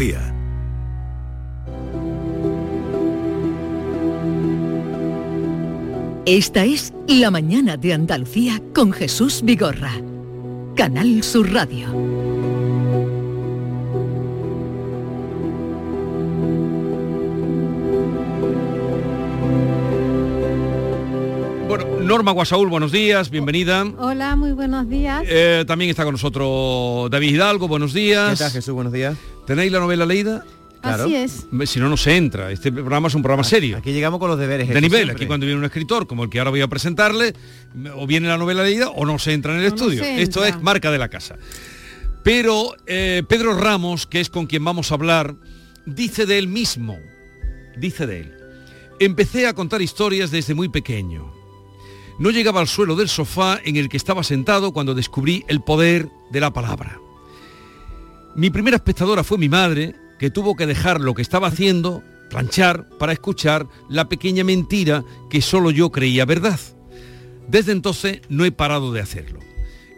Andalucía. Esta es La Mañana de Andalucía con Jesús Vigorra. Canal Sur Radio. Bueno, Norma Guasaúl, buenos días, bienvenida. Hola, muy buenos días. Eh, también está con nosotros David Hidalgo, buenos días. ¿Qué tal, Jesús? Buenos días. ¿Tenéis la novela leída? Así es. Si no, no se entra. Este programa es un programa serio. Aquí llegamos con los deberes. De nivel. siempre. Aquí cuando viene un escritor, como el que ahora voy a presentarle, o viene la novela leída o no se entra en el no estudio. Esto es marca de la casa. Pero eh, Pedro Ramos, que es con quien vamos a hablar, dice de él mismo, dice de él, empecé a contar historias desde muy pequeño. No llegaba al suelo del sofá en el que estaba sentado cuando descubrí el poder de la palabra. Mi primera espectadora fue mi madre, que tuvo que dejar lo que estaba haciendo, planchar, para escuchar la pequeña mentira que solo yo creía verdad. Desde entonces no he parado de hacerlo.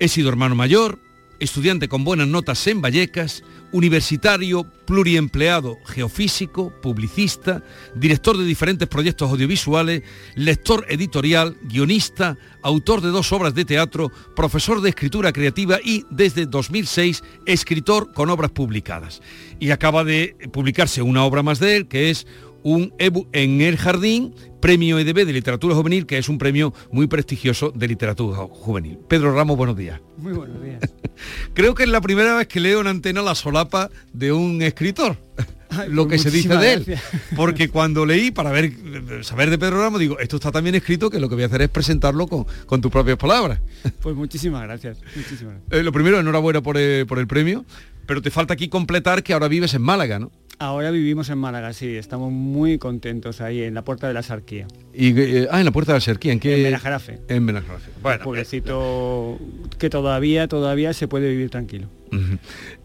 He sido hermano mayor, estudiante con buenas notas en Vallecas, universitario pluriempleado geofísico, publicista, director de diferentes proyectos audiovisuales, lector editorial, guionista, autor de dos obras de teatro, profesor de escritura creativa y, desde 2006, escritor con obras publicadas. Y acaba de publicarse una obra más de él, que es un Ebu en el jardín, premio EDB de literatura juvenil, que es un premio muy prestigioso de literatura juvenil. Pedro Ramos, buenos días. Muy buenos días. Creo que es la primera vez que leo en antena la solapa de un escritor. Ay, lo que pues se dice de él. gracias. Porque cuando leí, para ver, saber de Pedro Ramos, digo, esto está tan bien escrito que lo que voy a hacer es presentarlo con, con tus propias palabras. Pues muchísimas gracias. Muchísimas gracias. Eh, lo primero, enhorabuena por el, por el premio, pero te falta aquí completar que ahora vives en Málaga, ¿no? Ahora vivimos en Málaga, sí, estamos muy contentos ahí en la puerta de la Sarquía, Y, eh, ah, en la puerta de la Serquía, ¿en qué? en Benajarafe. En Benajarafe. Bueno, pueblecito que todavía, todavía se puede vivir tranquilo.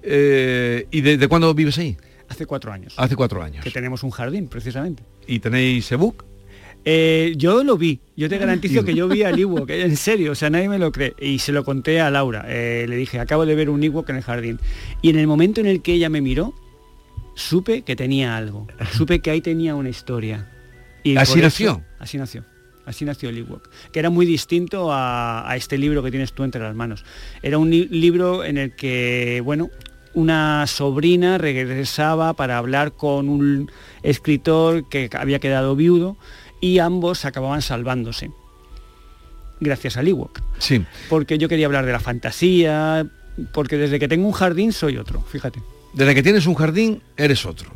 Eh, ¿Y desde cuándo vives ahí? Hace cuatro años. Hace cuatro años. Que tenemos un jardín, precisamente. ¿Y tenéis ebook? Eh, yo lo vi, yo te garantizo que yo vi al Ewok, en serio, o sea, nadie me lo cree. Y se lo conté a Laura, eh, le dije, acabo de ver un Ewok en el jardín. Y en el momento en el que ella me miró, supe que tenía algo, supe que ahí tenía una historia. Y ¿Así nació? Así nació. Así nació el Ewok, que era muy distinto a, a este libro que tienes tú entre las manos. Era un li- libro en el que, bueno, una sobrina regresaba para hablar con un escritor que había quedado viudo y ambos acababan salvándose. Gracias al Ewok. Sí. Porque yo quería hablar de la fantasía, porque desde que tengo un jardín soy otro, fíjate. Desde que tienes un jardín, eres otro.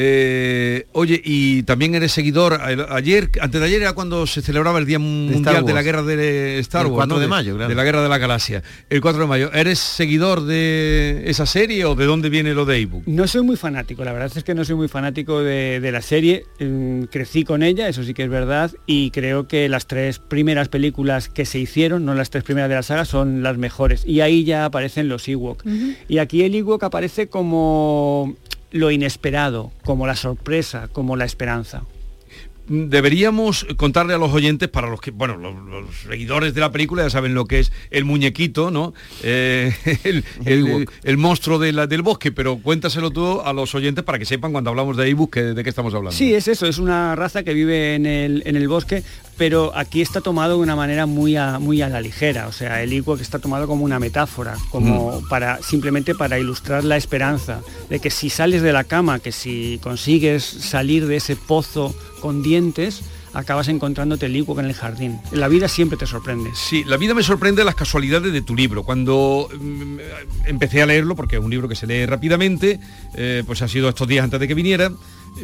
Eh, oye, y también eres seguidor, a- ayer, antes de ayer era cuando se celebraba el Día Mundial de la Guerra de Star El Wars, 4 ¿no? de mayo, claro. De la Guerra de la Galaxia. El 4 de mayo. ¿Eres seguidor de esa serie o de dónde viene lo de ebook? No soy muy fanático, la verdad es que no soy muy fanático de, de la serie. Mm, crecí con ella, eso sí que es verdad, y creo que las tres primeras películas que se hicieron, no las tres primeras de la saga, son las mejores. Y ahí ya aparecen los Ewok. Y aquí el Ewok aparece como lo inesperado, como la sorpresa, como la esperanza. Deberíamos contarle a los oyentes, para los que, bueno, los, los seguidores de la película ya saben lo que es el muñequito, ¿no? Eh, el, el- Ewok. el monstruo de la- del bosque, pero cuéntaselo tú a los oyentes para que sepan cuando hablamos de ebook que- de qué estamos hablando. Sí, es eso, es una raza que vive en el, en el bosque, pero aquí está tomado de una manera muy a, muy a la ligera. O sea, el Ewok está tomado como una metáfora, como para simplemente para ilustrar la esperanza de que si sales de la cama, que si consigues salir de ese pozo con dientes, acabas encontrándote el en el jardín. La vida siempre te sorprende. Sí, la vida me sorprende las casualidades de tu libro. Cuando mm, empecé a leerlo, porque es un libro que se lee rápidamente, eh, pues ha sido estos días antes de que viniera, mm,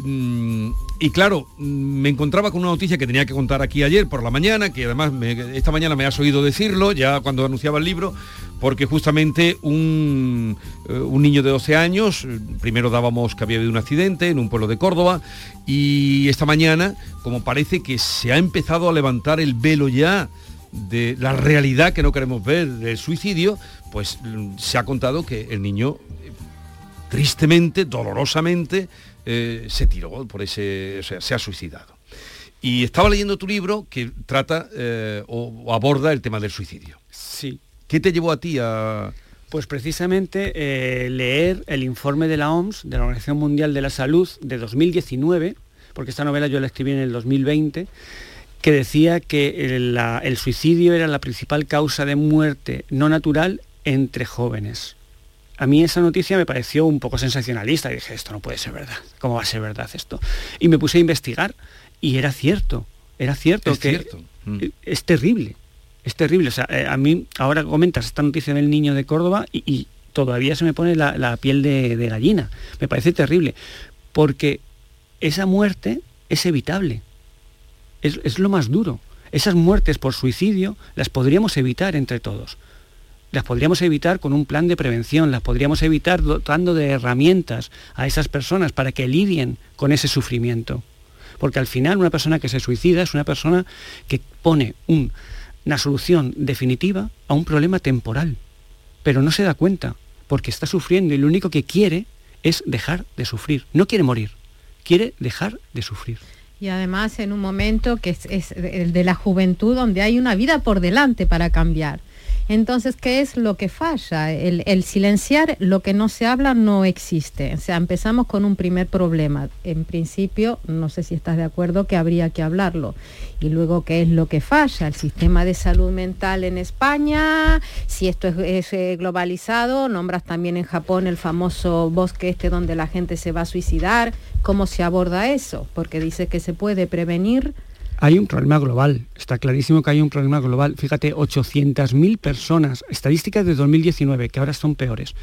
y claro, mm, me encontraba con una noticia que tenía que contar aquí ayer por la mañana, que además esta mañana me has oído decirlo, ya cuando anunciaba el libro, porque justamente un, eh, un niño de 12 años, eh, primero dábamos que había habido un accidente en un pueblo de Córdoba, y esta mañana, como parece que se ha empezado a levantar el velo ya de la realidad que no queremos ver del suicidio, pues mm, se ha contado que el niño eh, tristemente, dolorosamente, eh, se tiró por ese, o sea, se ha suicidado. Y estaba leyendo tu libro que trata eh, o, o aborda el tema del suicidio. Sí. ¿Qué te llevó a ti a, Pues precisamente eh, leer el informe de la OMS, de la Organización Mundial de la Salud, de 2019, porque esta novela yo la escribí en el 2020, que decía que el, suicidio era la principal causa de muerte no natural entre jóvenes. A mí esa noticia me pareció un poco sensacionalista y dije, esto no puede ser verdad, ¿cómo va a ser verdad esto? Y me puse a investigar y era cierto, era cierto es que cierto. Mm. es terrible es terrible. O sea, eh, a mí ahora comentas esta noticia del niño de Córdoba y, todavía se me pone la, piel de, gallina. Me parece terrible. Porque esa muerte es evitable. Es, lo más duro. Esas muertes por suicidio las podríamos evitar entre todos. Las podríamos evitar con un plan de prevención, las podríamos evitar dotando de herramientas a esas personas para que lidien con ese sufrimiento. Porque al final una persona que se suicida es una persona que pone un una solución definitiva a un problema temporal, pero no se da cuenta porque está sufriendo y lo único que quiere es dejar de sufrir. No quiere morir, quiere dejar de sufrir. Y además en un momento que es, el de la juventud donde hay una vida por delante para cambiar. Entonces, ¿qué es lo que falla? El, silenciar lo que no se habla no existe. O sea, empezamos con un primer problema. En principio, no sé si estás de acuerdo que habría que hablarlo. Y luego, ¿qué es lo que falla? El sistema de salud mental en España, si esto es, eh, globalizado, nombras también en Japón el famoso bosque este donde la gente se va a suicidar. ¿Cómo se aborda eso? Porque dice que se puede prevenir hay un problema global, está clarísimo que hay un problema global. Fíjate, 800.000 personas, estadísticas de 2019, que ahora son peores,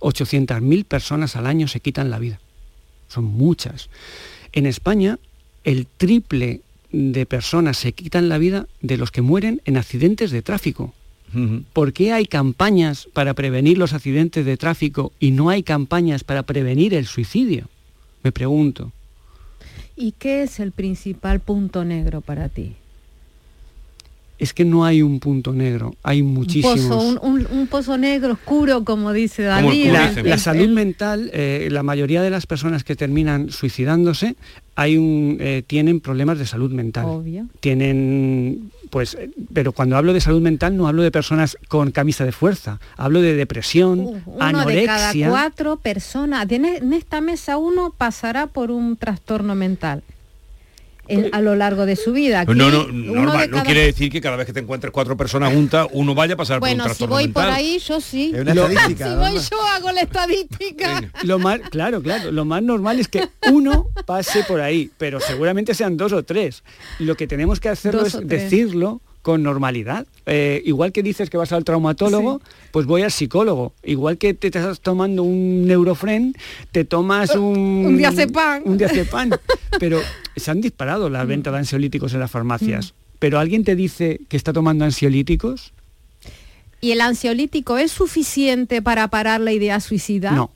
800.000 personas al año se quitan la vida. Son muchas. En España, el triple de personas se quitan la vida de los que mueren en accidentes de tráfico. ¿Por qué hay campañas para prevenir los accidentes de tráfico y no hay campañas para prevenir el suicidio? Me pregunto. ¿Y qué es el principal punto negro para ti? Es que no hay un punto negro, hay muchísimos. Un, pozo, negro oscuro, como dice David. La, salud mental, eh, la mayoría de las personas que terminan suicidándose hay un, eh, tienen problemas de salud mental. Obvio. Tienen pues, pero cuando hablo de salud mental no hablo de personas con camisa de fuerza, hablo de depresión, uh, uno anorexia. de cada cuatro personas, en esta mesa uno pasará por un trastorno mental a lo largo de su vida. no, no, no quiere decir que cada vez que te encuentres cuatro personas juntas, uno vaya a pasar por un trastorno si voy por ahí, yo sí. Es una estadística, si voy yo hago la estadística. Lo más, claro, claro, lo más normal es que uno pase por ahí, pero seguramente sean dos o tres. Lo que tenemos que hacerlo es decirlo con normalidad. Eh, igual que dices que vas al traumatólogo, pues voy al psicólogo. Igual que te estás tomando un neurofren, te tomas un... un diazepam. Un diazepam. Pero se han disparado las mm. ventas de ansiolíticos en las farmacias. Mm. Pero alguien te dice que está tomando ansiolíticos. ¿Y el ansiolítico es suficiente para parar la idea suicida? No,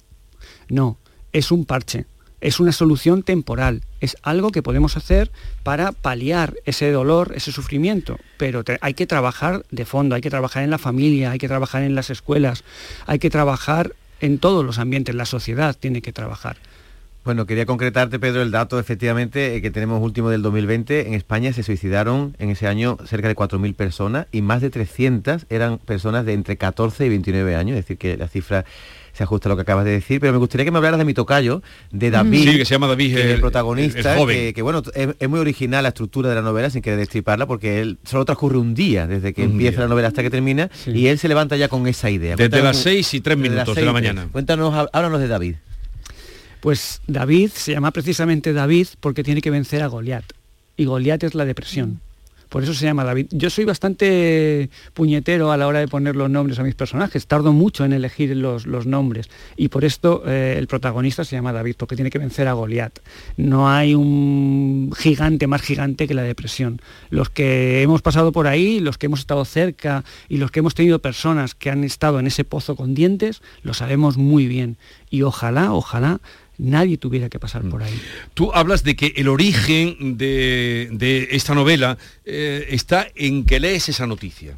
no, es un parche es una solución temporal, es algo que podemos hacer para paliar ese dolor, ese sufrimiento, pero hay que trabajar de fondo, hay que trabajar en la familia, hay que trabajar en las escuelas, hay que trabajar en todos los ambientes, la sociedad tiene que trabajar. Bueno, quería concretarte, Pedro, el dato efectivamente eh, que tenemos último del 2020. En España se suicidaron en ese año cerca de 4.000 personas y más de 300 eran personas de entre 14 y 29 años, es decir, que la cifra se ajusta a lo que acabas de decir, pero me gustaría que me hablaras de mi tocayo, de David, sí, que se llama David, el, protagonista, Que, bueno, es, muy original la estructura de la novela, sin querer destriparla, porque él solo transcurre un día desde que empieza la novela hasta que termina, y él se levanta ya con esa idea. Desde las seis y tres minutos de la mañana. Cuéntanos, háblanos de David. Pues David se llama precisamente David porque tiene que vencer a Goliat. Y Goliat es la depresión. Por eso se llama David. Yo soy bastante puñetero a la hora de poner los nombres a mis personajes. Tardo mucho en elegir los, nombres. Y por esto eh, el protagonista se llama David, porque tiene que vencer a Goliat. No hay un gigante más gigante que la depresión. Los que hemos pasado por ahí, los que hemos estado cerca y los que hemos tenido personas que han estado en ese pozo con dientes, lo sabemos muy bien. Y ojalá, ojalá nadie tuviera que pasar por ahí. Tú hablas de que el origen de, esta novela eh, está en que lees esa noticia.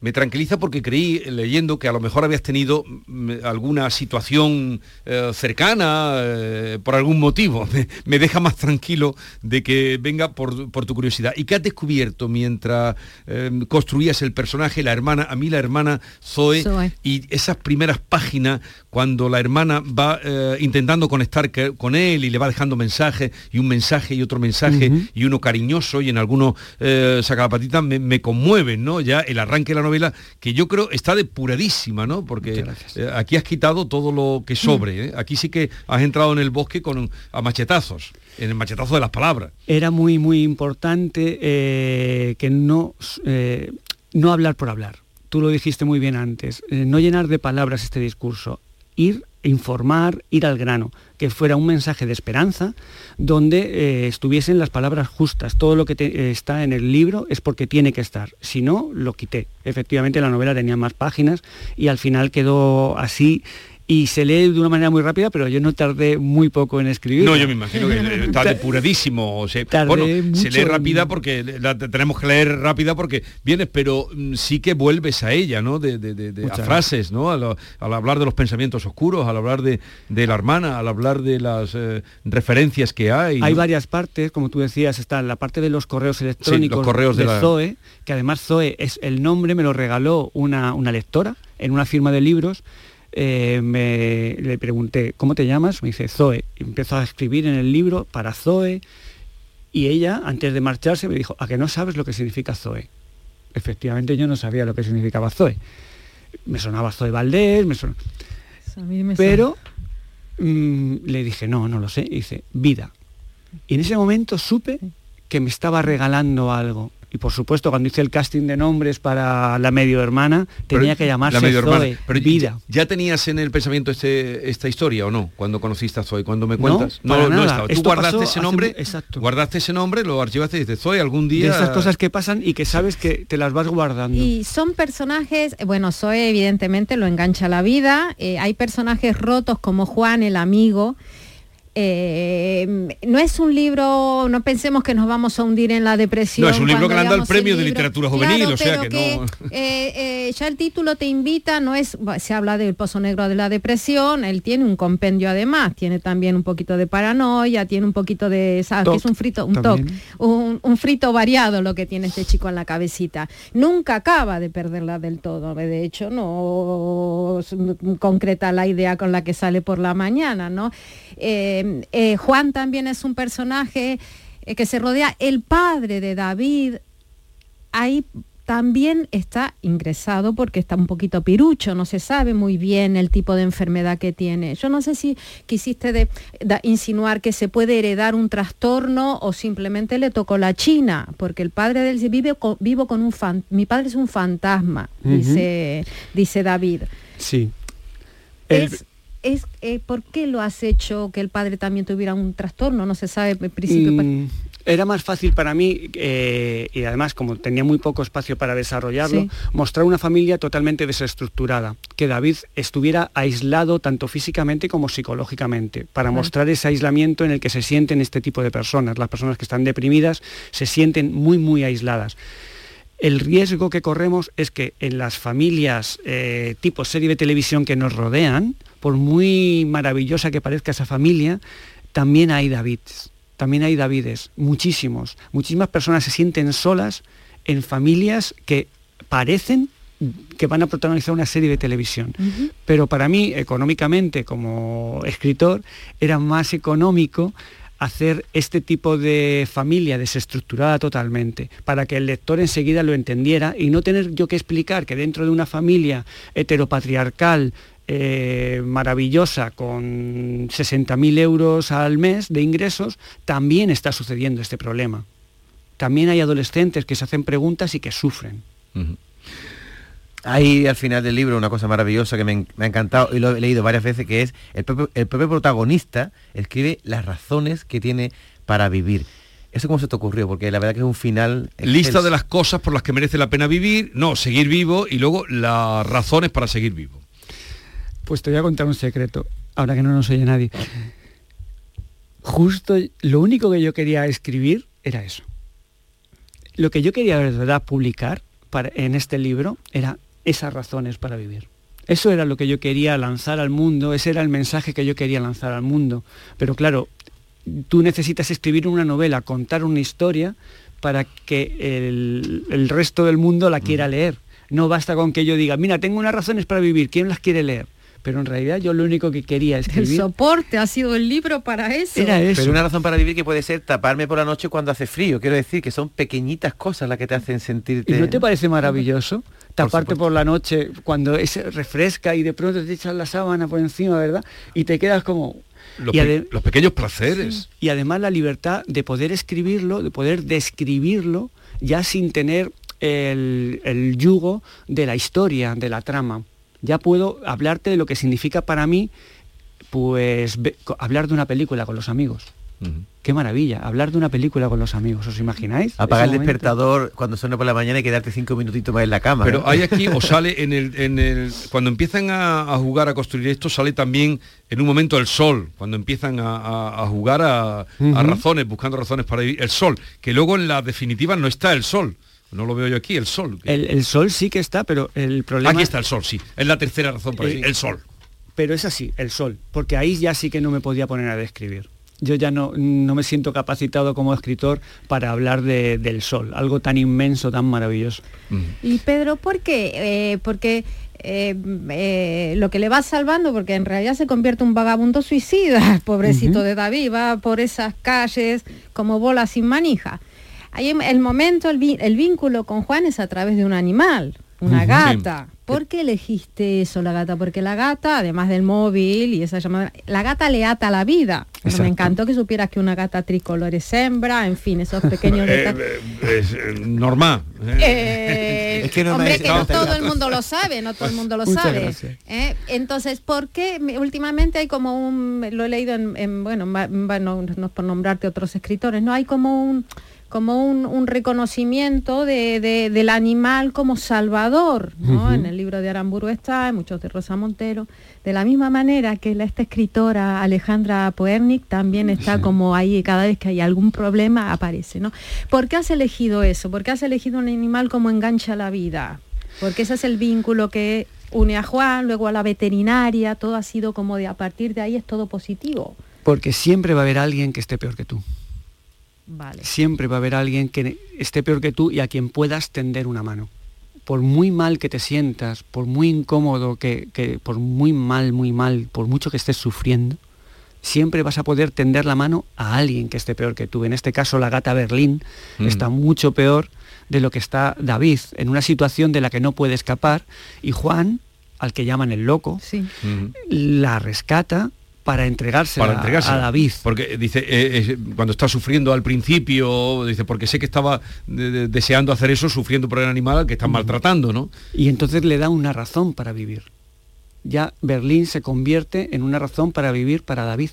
Me tranquiliza porque creí leyendo que a lo mejor habías tenido mm, alguna situación eh, cercana eh, por algún motivo. Me, deja más tranquilo de que venga por, tu curiosidad. ¿Y qué has descubierto mientras eh, construías el personaje, la hermana, a mí la hermana Zoe, y esas primeras páginas cuando la hermana va intentando conectar con él y le va dejando mensajes y un mensaje y otro mensaje y uno cariñoso y en algunos sacapatitas me, me conmueven, ¿no? Ya el arranque de la novela que yo creo está depuradísima, ¿no? Porque eh, aquí has quitado todo lo que sobre. Mm. ¿eh? Aquí sí que has entrado en el bosque con a machetazos, en el machetazo de las palabras. Era muy, muy importante eh, que no, no hablar por hablar. Tú lo dijiste muy bien antes. no llenar de palabras este discurso. Ir informar, ir al grano, que fuera un mensaje de esperanza, donde eh, estuviesen las palabras justas. Todo lo que eh, está en el libro es porque tiene que estar. Si no, lo quité. Efectivamente, la novela tenía más páginas y al final quedó así y se lee de una manera muy rápida, pero yo no tardé muy poco en escribir. No, yo me imagino que está depuradísimo. Se, bueno, se lee rápida porque la tenemos que leer rápida porque vienes, pero mm, sí que vuelves a ella, ¿no? De, de, a frases, ¿no? Al, hablar de los pensamientos oscuros, al hablar de, la hermana, al hablar de las eh, referencias que hay. Hay varias partes, como tú decías, está la parte de los correos electrónicos los correos de, Zoe, que además Zoe es el nombre, me lo regaló una, una lectora en una firma de libros eh, me, le pregunté, ¿cómo te llamas? Me dice, Zoe. Empezó a escribir en el libro para Zoe y ella, antes de marcharse, me dijo, ¿a que no sabes lo que significa Zoe? Efectivamente yo no sabía lo que significaba Zoe. Me sonaba Zoe Valdés, me sonaba... Pero mm, le dije, no, no lo sé. Y dice, vida. Y en ese momento supe que me estaba regalando algo y por supuesto cuando hice el casting de nombres para la medio hermana tenía que llamarse Zoe, Pero Vida. ¿Ya tenías en el pensamiento este, esta historia o no? Cuando conociste a Zoe, cuando me cuentas. No, no, no Tú guardaste ese nombre, exacto. guardaste ese nombre, lo archivaste y dices, Zoe, algún día... De esas cosas que pasan y que sabes que te las vas guardando. Y son personajes, bueno, Zoe evidentemente lo engancha a la vida, eh, hay personajes rotos como Juan, el amigo, eh, no es un libro, no pensemos que nos vamos a hundir en la depresión. No, es un libro que le han dado el premio de literatura juvenil, o sea que, no... Eh, eh, ya el título te invita, no es, se habla del pozo negro de la depresión, él tiene un compendio además, tiene también un poquito de paranoia, tiene un poquito de, ¿sabes? que es un frito, un toque, un, frito variado lo que tiene este chico en la cabecita. Nunca acaba de perderla del todo, de hecho no concreta la idea con la que sale por la mañana, ¿no? Eh, Juan también es un personaje eh, que se rodea, el padre de David, ahí también está ingresado porque está un poquito pirucho, no se sabe muy bien el tipo de enfermedad que tiene. Yo no sé si quisiste de, insinuar que se puede heredar un trastorno o simplemente le tocó la china, porque el padre de él vive con, vivo con un fan, mi padre es un fantasma, dice, dice David. Sí es eh, por qué lo has hecho que el padre también tuviera un trastorno, no se sabe en principio. Mm, era más fácil para mí, eh, y además como tenía muy poco espacio para desarrollarlo, mostrar una familia totalmente desestructurada, que David estuviera aislado tanto físicamente como psicológicamente, para mostrar ese aislamiento en el que se sienten este tipo de personas. Las personas que están deprimidas se sienten muy, muy aisladas. El riesgo que corremos es que en las familias eh, tipo serie de televisión que nos rodean, por muy maravillosa que parezca esa familia, también hay Davids, también hay Davides, muchísimos. Muchísimas personas se sienten solas en familias que parecen que van a protagonizar una serie de televisión. Pero para mí, económicamente, como escritor, era más económico hacer este tipo de familia desestructurada totalmente, para que el lector enseguida lo entendiera y no tener yo que explicar que dentro de una familia heteropatriarcal eh, maravillosa con 60.000 euros al mes de ingresos, también está sucediendo este problema. También hay adolescentes que se hacen preguntas y que sufren. Hay al final del libro una cosa maravillosa que me, ha encantado y lo he leído varias veces, que es el propio, el propio protagonista escribe las razones que tiene para vivir. ¿Eso cómo se te ocurrió? Porque la verdad que es un final... Lista de las cosas por las que merece la pena vivir, no, seguir vivo y luego las razones para seguir vivo. Pues te voy a contar un secreto, ahora que no nos oye nadie. Justo lo único que yo quería escribir era eso. Lo que yo quería de verdad publicar para, en este libro era esas razones para vivir. Eso era lo que yo quería lanzar al mundo, ese era el mensaje que yo quería lanzar al mundo. Pero claro, tú necesitas escribir una novela, contar una historia para que el, el resto del mundo la quiera leer. No basta con que yo diga, mira, tengo unas razones para vivir, ¿quién las quiere leer? Pero en realidad yo lo único que quería El escribir soporte ha sido el libro para eso. era eso. Pero una razón para vivir que puede ser taparme por la noche cuando hace frío. Quiero decir que son pequeñitas cosas las que te hacen ¿Y sentirte... no te parece maravilloso? Taparte por la noche cuando es refresca y de pronto te echas la sábana por encima, ¿verdad? Y te quedas como... Los, y, pe- ade- los pequeños placeres. y además la libertad de poder escribirlo, de poder describirlo, ya sin tener el, el yugo de la historia, de la trama. Ya puedo hablarte de lo que significa para mí, pues ve- hablar de una película con los amigos. Qué maravilla, hablar de una película con los amigos, ¿os imagináis? Apagar el momento. despertador cuando suena por la mañana y quedarte cinco minutitos más en la cama. Pero hay aquí, o sale en el, en el cuando empiezan a, a jugar, a construir esto, sale también en un momento el sol, cuando empiezan a, a- a jugar a, razones, buscando razones para vivir, el sol, que luego en la definitiva no está el sol, no lo veo yo aquí, el sol. El, el sol sí que está, pero el problema... aquí está el sol, sí, es la tercera razón para Eh, vivir, el sol. Pero es así, el sol, porque ahí ya sí que no me podía poner a describir. Yo ya no, no me siento capacitado como escritor para hablar de- del sol, algo tan inmenso, tan maravilloso. Ujú. Y Pedro, ¿por qué? Eh, porque eh, eh, lo que le va salvando, porque en realidad se convierte en un vagabundo suicida, pobrecito de David, va por esas calles como bola sin manija. Ahí el momento, el, vi- el vínculo con Juan es a través de un animal, una gata. ¿Por qué elegiste eso, la gata? Porque la gata, además del móvil y esa llamada, la gata le ata la vida. Pero me encantó que supieras que una gata tricolor es hembra, en fin, esos pequeños Eh, detalles. eh, es eh, normal. eh. Es que no me hombre, que no no todo el mundo lo sabe, no todo el mundo lo Muchas sabe. ¿eh? Entonces, ¿por qué me- últimamente hay como un, lo he leído en, en, bueno, bueno, no es por nombrarte otros escritores, no hay como un como un, un reconocimiento de, de- del animal como salvador, ¿no? En el libro de Aramburu está, en muchos de Rosa Montero, de la misma manera que la, esta escritora Alejandra Poernik también está como ahí, cada vez que hay algún problema aparece, ¿no? ¿Por qué has elegido eso? ¿Por qué has elegido un animal como engancha la vida? Porque ese es el vínculo que une a Juan, luego a la veterinaria, todo ha sido como de a partir de ahí es todo positivo. Porque siempre va a haber alguien que esté peor que tú. Vale. Siempre va a haber alguien que esté peor que tú y a quien puedas tender una mano. Por muy mal que te sientas, por muy incómodo que, que- por muy mal, muy mal, por mucho que estés sufriendo, siempre vas a poder tender la mano a alguien que esté peor que tú. En este caso, la gata Berlín Mm. está mucho peor de lo que está David, en una situación de la que no puede escapar, y Juan, al que llaman el loco, Sí. Ujú. la rescata para entregarse a David. porque dice eh, eh, cuando está sufriendo al principio dice porque sé que estaba de- de- deseando hacer eso sufriendo por el animal al que están maltratando no Y entonces le da una razón para vivir. Ya Berlín se convierte en una razón para vivir para David.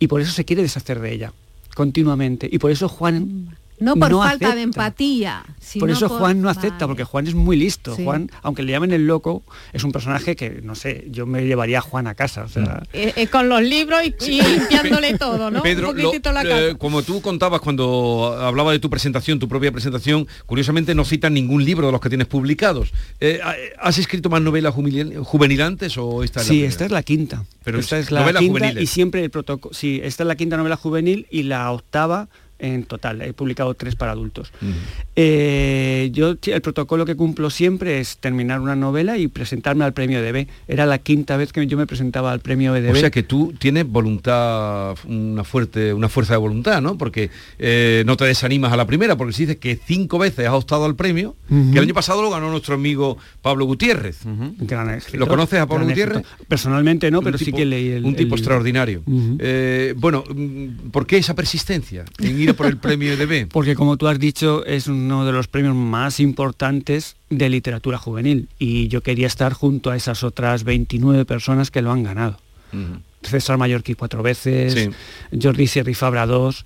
Y por eso se quiere deshacer de ella, continuamente. Y por eso Juan... No por falta acepta. de empatía. sino Por eso Juan no acepta, Vale. porque Juan es muy listo. Sí. Juan, aunque le llamen el loco, es un personaje que, no sé, yo me llevaría a Juan a casa. O sea, Eh, eh, con los libros y, y limpiándole todo, ¿no? Pedro, Un lo- poquitito la eh, como tú contabas cuando hablaba de tu presentación, tu propia presentación, curiosamente no citan ningún libro de los que tienes publicados. Eh, ¿Has escrito más novelas juvenil- juvenilantes o esta es la sí, primera? esta es la quinta. Pero esta es es la novela quinta juveniles. y siempre el protocolo... Sí, esta es la quinta novela juvenil y la octava en total. He publicado tres para adultos. Eh, yo el protocolo que cumplo siempre es terminar una novela y presentarme al premio EDB. Era la quinta vez que yo me presentaba al premio EDB. O sea que tú tienes voluntad, una fuerte, una fuerza de voluntad, ¿no? Porque eh, no te desanimas a la primera, porque si dices que cinco veces has optado al premio, que el año pasado lo ganó nuestro amigo Pablo Gutiérrez. Gran escritor, ¿Lo conoces a Pablo Gutiérrez? escritor. Personalmente no, pero sí que leí el Un tipo el- extraordinario. Eh, bueno, mm, ¿por qué esa persistencia en ir a por el premio EDB? Porque como tú has dicho, es uno de los premios más importantes de literatura juvenil y yo quería estar junto a esas otras 29 personas que lo han ganado. Ujú. César Mallorquí cuatro veces, Sí. Jordi Sierra Fabra dos,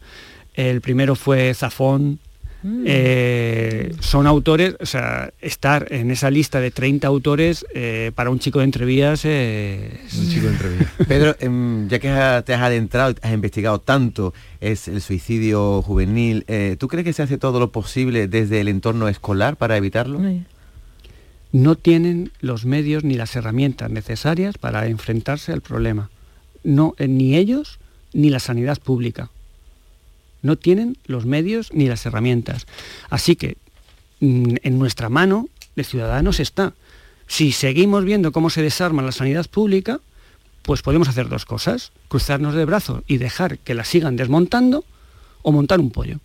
el primero fue Zafón, Mm. Eh, son autores, o sea, estar en esa lista de 30 autores eh, para un chico de entrevías es... Un chico de entrevías. Pedro, em, ya que te has adentrado, has investigado tanto, es el suicidio juvenil, eh, ¿tú crees que se hace todo lo posible desde el entorno escolar para evitarlo? No tienen los medios ni las herramientas necesarias para enfrentarse al problema. No, ni ellos ni la sanidad pública no tienen los medios ni las herramientas. Así que mm, en nuestra mano de ciudadanos está. Si seguimos viendo cómo se desarma la sanidad pública, pues podemos hacer dos cosas, cruzarnos de brazos y dejar que la sigan desmontando o montar un pollo.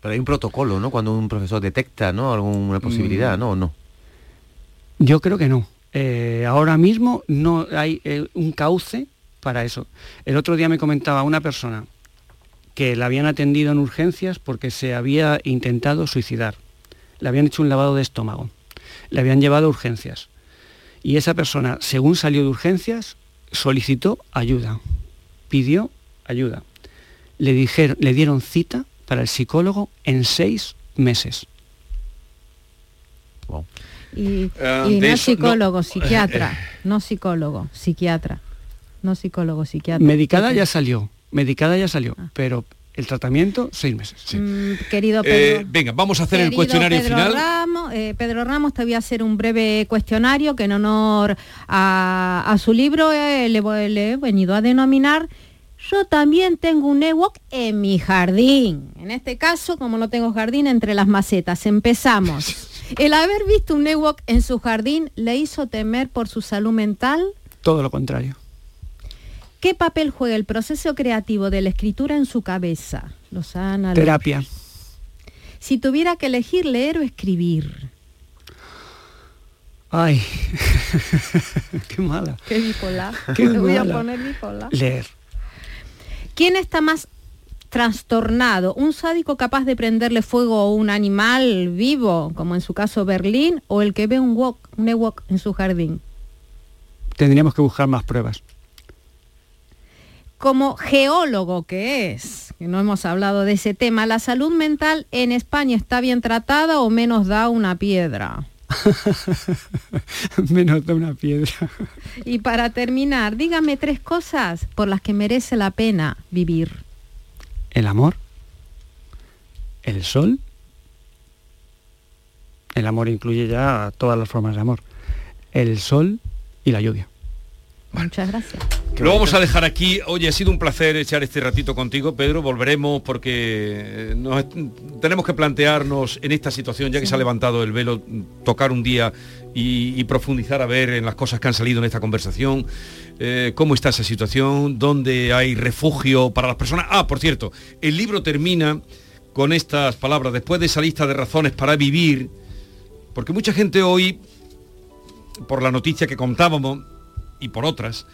Pero hay un protocolo, ¿no? Cuando un profesor detecta, ¿no? Alguna posibilidad, ¿no? ¿O no? Yo creo que no. Eh, ahora mismo no hay eh, un cauce para eso. El otro día me comentaba una persona que la habían atendido en urgencias porque se había intentado suicidar. Le habían hecho un lavado de estómago. Le habían llevado a urgencias. Y esa persona, según salió de urgencias, solicitó ayuda. Pidió ayuda. Le, dijeron, le dieron cita para el psicólogo en seis meses. Y, eh, no psicólogo, psiquiatra, no psicólogo, psiquiatra, no psicólogo, psiquiatra. Medicada ya salió, medicada ya salió, ah. pero el tratamiento, seis meses. Mm, querido eh, Pedro. venga, vamos a hacer el cuestionario final. Ramos, eh, Pedro Ramos, te voy a hacer un breve cuestionario que en honor a, su libro eh, le, he venido a denominar yo también tengo un Ewok en mi jardín. En este caso, como no tengo jardín, entre las macetas. Empezamos. ¿El haber visto un Ewok en su jardín le hizo temer por su salud mental? Todo lo contrario. ¿Qué papel juega el proceso creativo de la escritura en su cabeza? Lozana. Terapia. Si tuviera que elegir leer o escribir. Ay, qué mala. Qué bipolar. Qué voy a poner bipolar. Leer. ¿Quién está más trastornado? ¿Un sádico capaz de prenderle fuego a un animal vivo, como en su caso Berlín, o el que ve un wok, un ewok en su jardín? Tendríamos que buscar más pruebas como geólogo que es, que no hemos hablado de ese tema, ¿la salud mental en España está bien tratada o menos da una piedra? menos da una piedra. y para terminar, dígame tres cosas por las que merece la pena vivir. El amor, el sol, el amor incluye ya todas las formas de amor, el sol y la lluvia. Muchas gracias. Lo vamos a dejar aquí. Oye, ha sido un placer echar este ratito contigo, Pedro. Volveremos porque eh, tenemos que plantearnos en esta situación, ya que se ha levantado el velo, tocar un día y, profundizar a ver en las cosas que han salido en esta conversación, eh, cómo está esa situación, dónde hay refugio para las personas. Ah, por cierto, el libro termina con estas palabras, después de esa lista de razones para vivir, porque mucha gente hoy, por la noticia que contábamos, y por otras,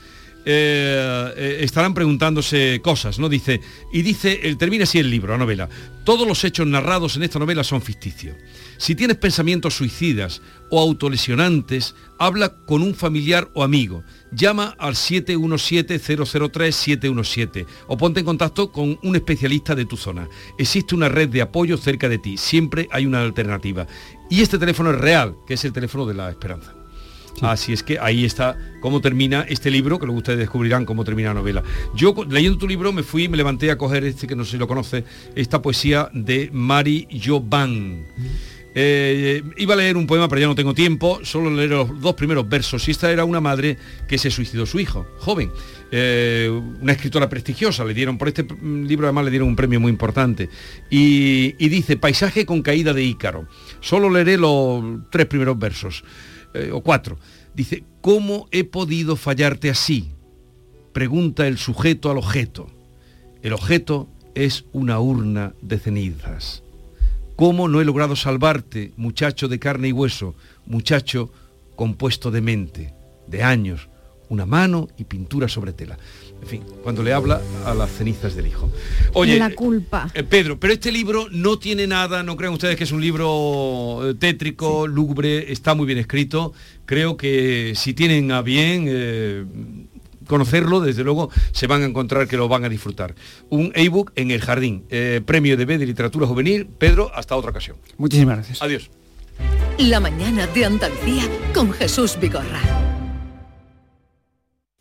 eh, eh, estarán preguntándose cosas, ¿no? Dice, y dice, él termina así el libro, la novela, todos los hechos narrados en esta novela son ficticios. Si tienes pensamientos suicidas o autolesionantes, habla con un familiar o amigo. Llama al 717-003-717 o ponte en contacto con un especialista de tu zona. Existe una red de apoyo cerca de ti, siempre hay una alternativa. Y este teléfono es real, que es el teléfono de la esperanza. Así es que ahí está cómo termina este libro, que luego ustedes descubrirán cómo termina la novela. Yo leyendo tu libro me fui, me levanté a coger este que no sé si lo conoce, esta poesía de Mari Jovan. Eh, iba a leer un poema, pero ya no tengo tiempo, solo leer los dos primeros versos. Y esta era una madre que se suicidó su hijo, joven, eh, una escritora prestigiosa, le dieron, por este libro además le dieron un premio muy importante. Y, y dice, Paisaje con caída de Ícaro. Solo leeré los tres primeros versos. Eh, o cuatro. Dice, ¿cómo he podido fallarte así? Pregunta el sujeto al objeto. El objeto es una urna de cenizas. ¿Cómo no he logrado salvarte, muchacho de carne y hueso, muchacho compuesto de mente, de años, una mano y pintura sobre tela? en fin, cuando le habla a las cenizas del hijo. Oye, la culpa. Eh, Pedro, pero este libro no tiene nada, no crean ustedes que es un libro eh, tétrico, lúgubre, está muy bien escrito. Creo que si tienen a bien, eh, conocerlo, desde luego se van a encontrar que lo van a disfrutar. Un ebook en el jardín, eh, premio de B de literatura juvenil. Pedro, hasta otra ocasión. Muchísimas gracias. Adiós. La mañana de Andalucía con Jesús Vigorra.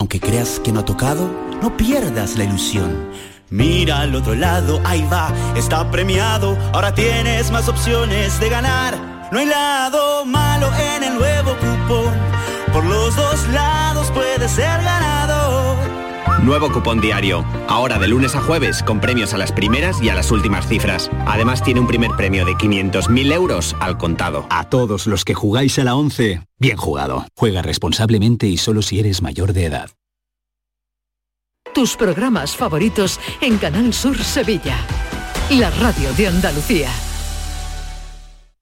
Aunque creas que no ha tocado, no pierdas la ilusión. Mira al otro lado, ahí va, está premiado. Ahora tienes más opciones de ganar. No hay lado malo en el nuevo cupón. Por los dos lados puedes ser ganador. Nuevo cupón diario. Ahora de lunes a jueves con premios a las primeras y a las últimas cifras. Además tiene un primer premio de 500.000 euros al contado. A todos los que jugáis a la 11, bien jugado. Juega responsablemente y solo si eres mayor de edad. Tus programas favoritos en Canal Sur Sevilla. La radio de Andalucía.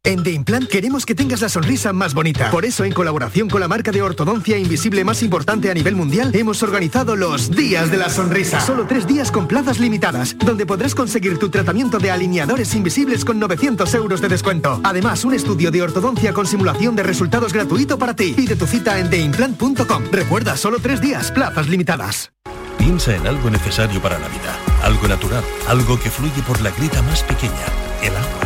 En The Implant queremos que tengas la sonrisa más bonita. Por eso, en colaboración con la marca de ortodoncia invisible más importante a nivel mundial, hemos organizado los Días de la Sonrisa. Solo tres días con plazas limitadas, donde podrás conseguir tu tratamiento de alineadores invisibles con 900 euros de descuento. Además, un estudio de ortodoncia con simulación de resultados gratuito para ti. Pide tu cita en theimplant.com. Recuerda, solo tres días, plazas limitadas. Piensa en algo necesario para la vida, algo natural, algo que fluye por la grita más pequeña, el agua.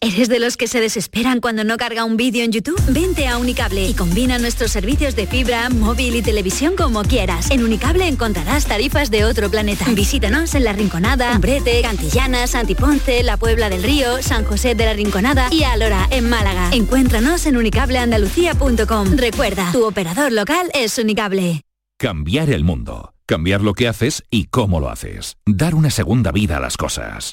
¿Eres de los que se desesperan cuando no carga un vídeo en YouTube? Vente a Unicable y combina nuestros servicios de fibra, móvil y televisión como quieras. En Unicable encontrarás tarifas de otro planeta. Visítanos en La Rinconada, Umbrete, Cantillana, Santiponce, La Puebla del Río, San José de la Rinconada y Alora, en Málaga. Encuéntranos en unicableandalucía.com. Recuerda, tu operador local es Unicable. Cambiar el mundo. Cambiar lo que haces y cómo lo haces. Dar una segunda vida a las cosas.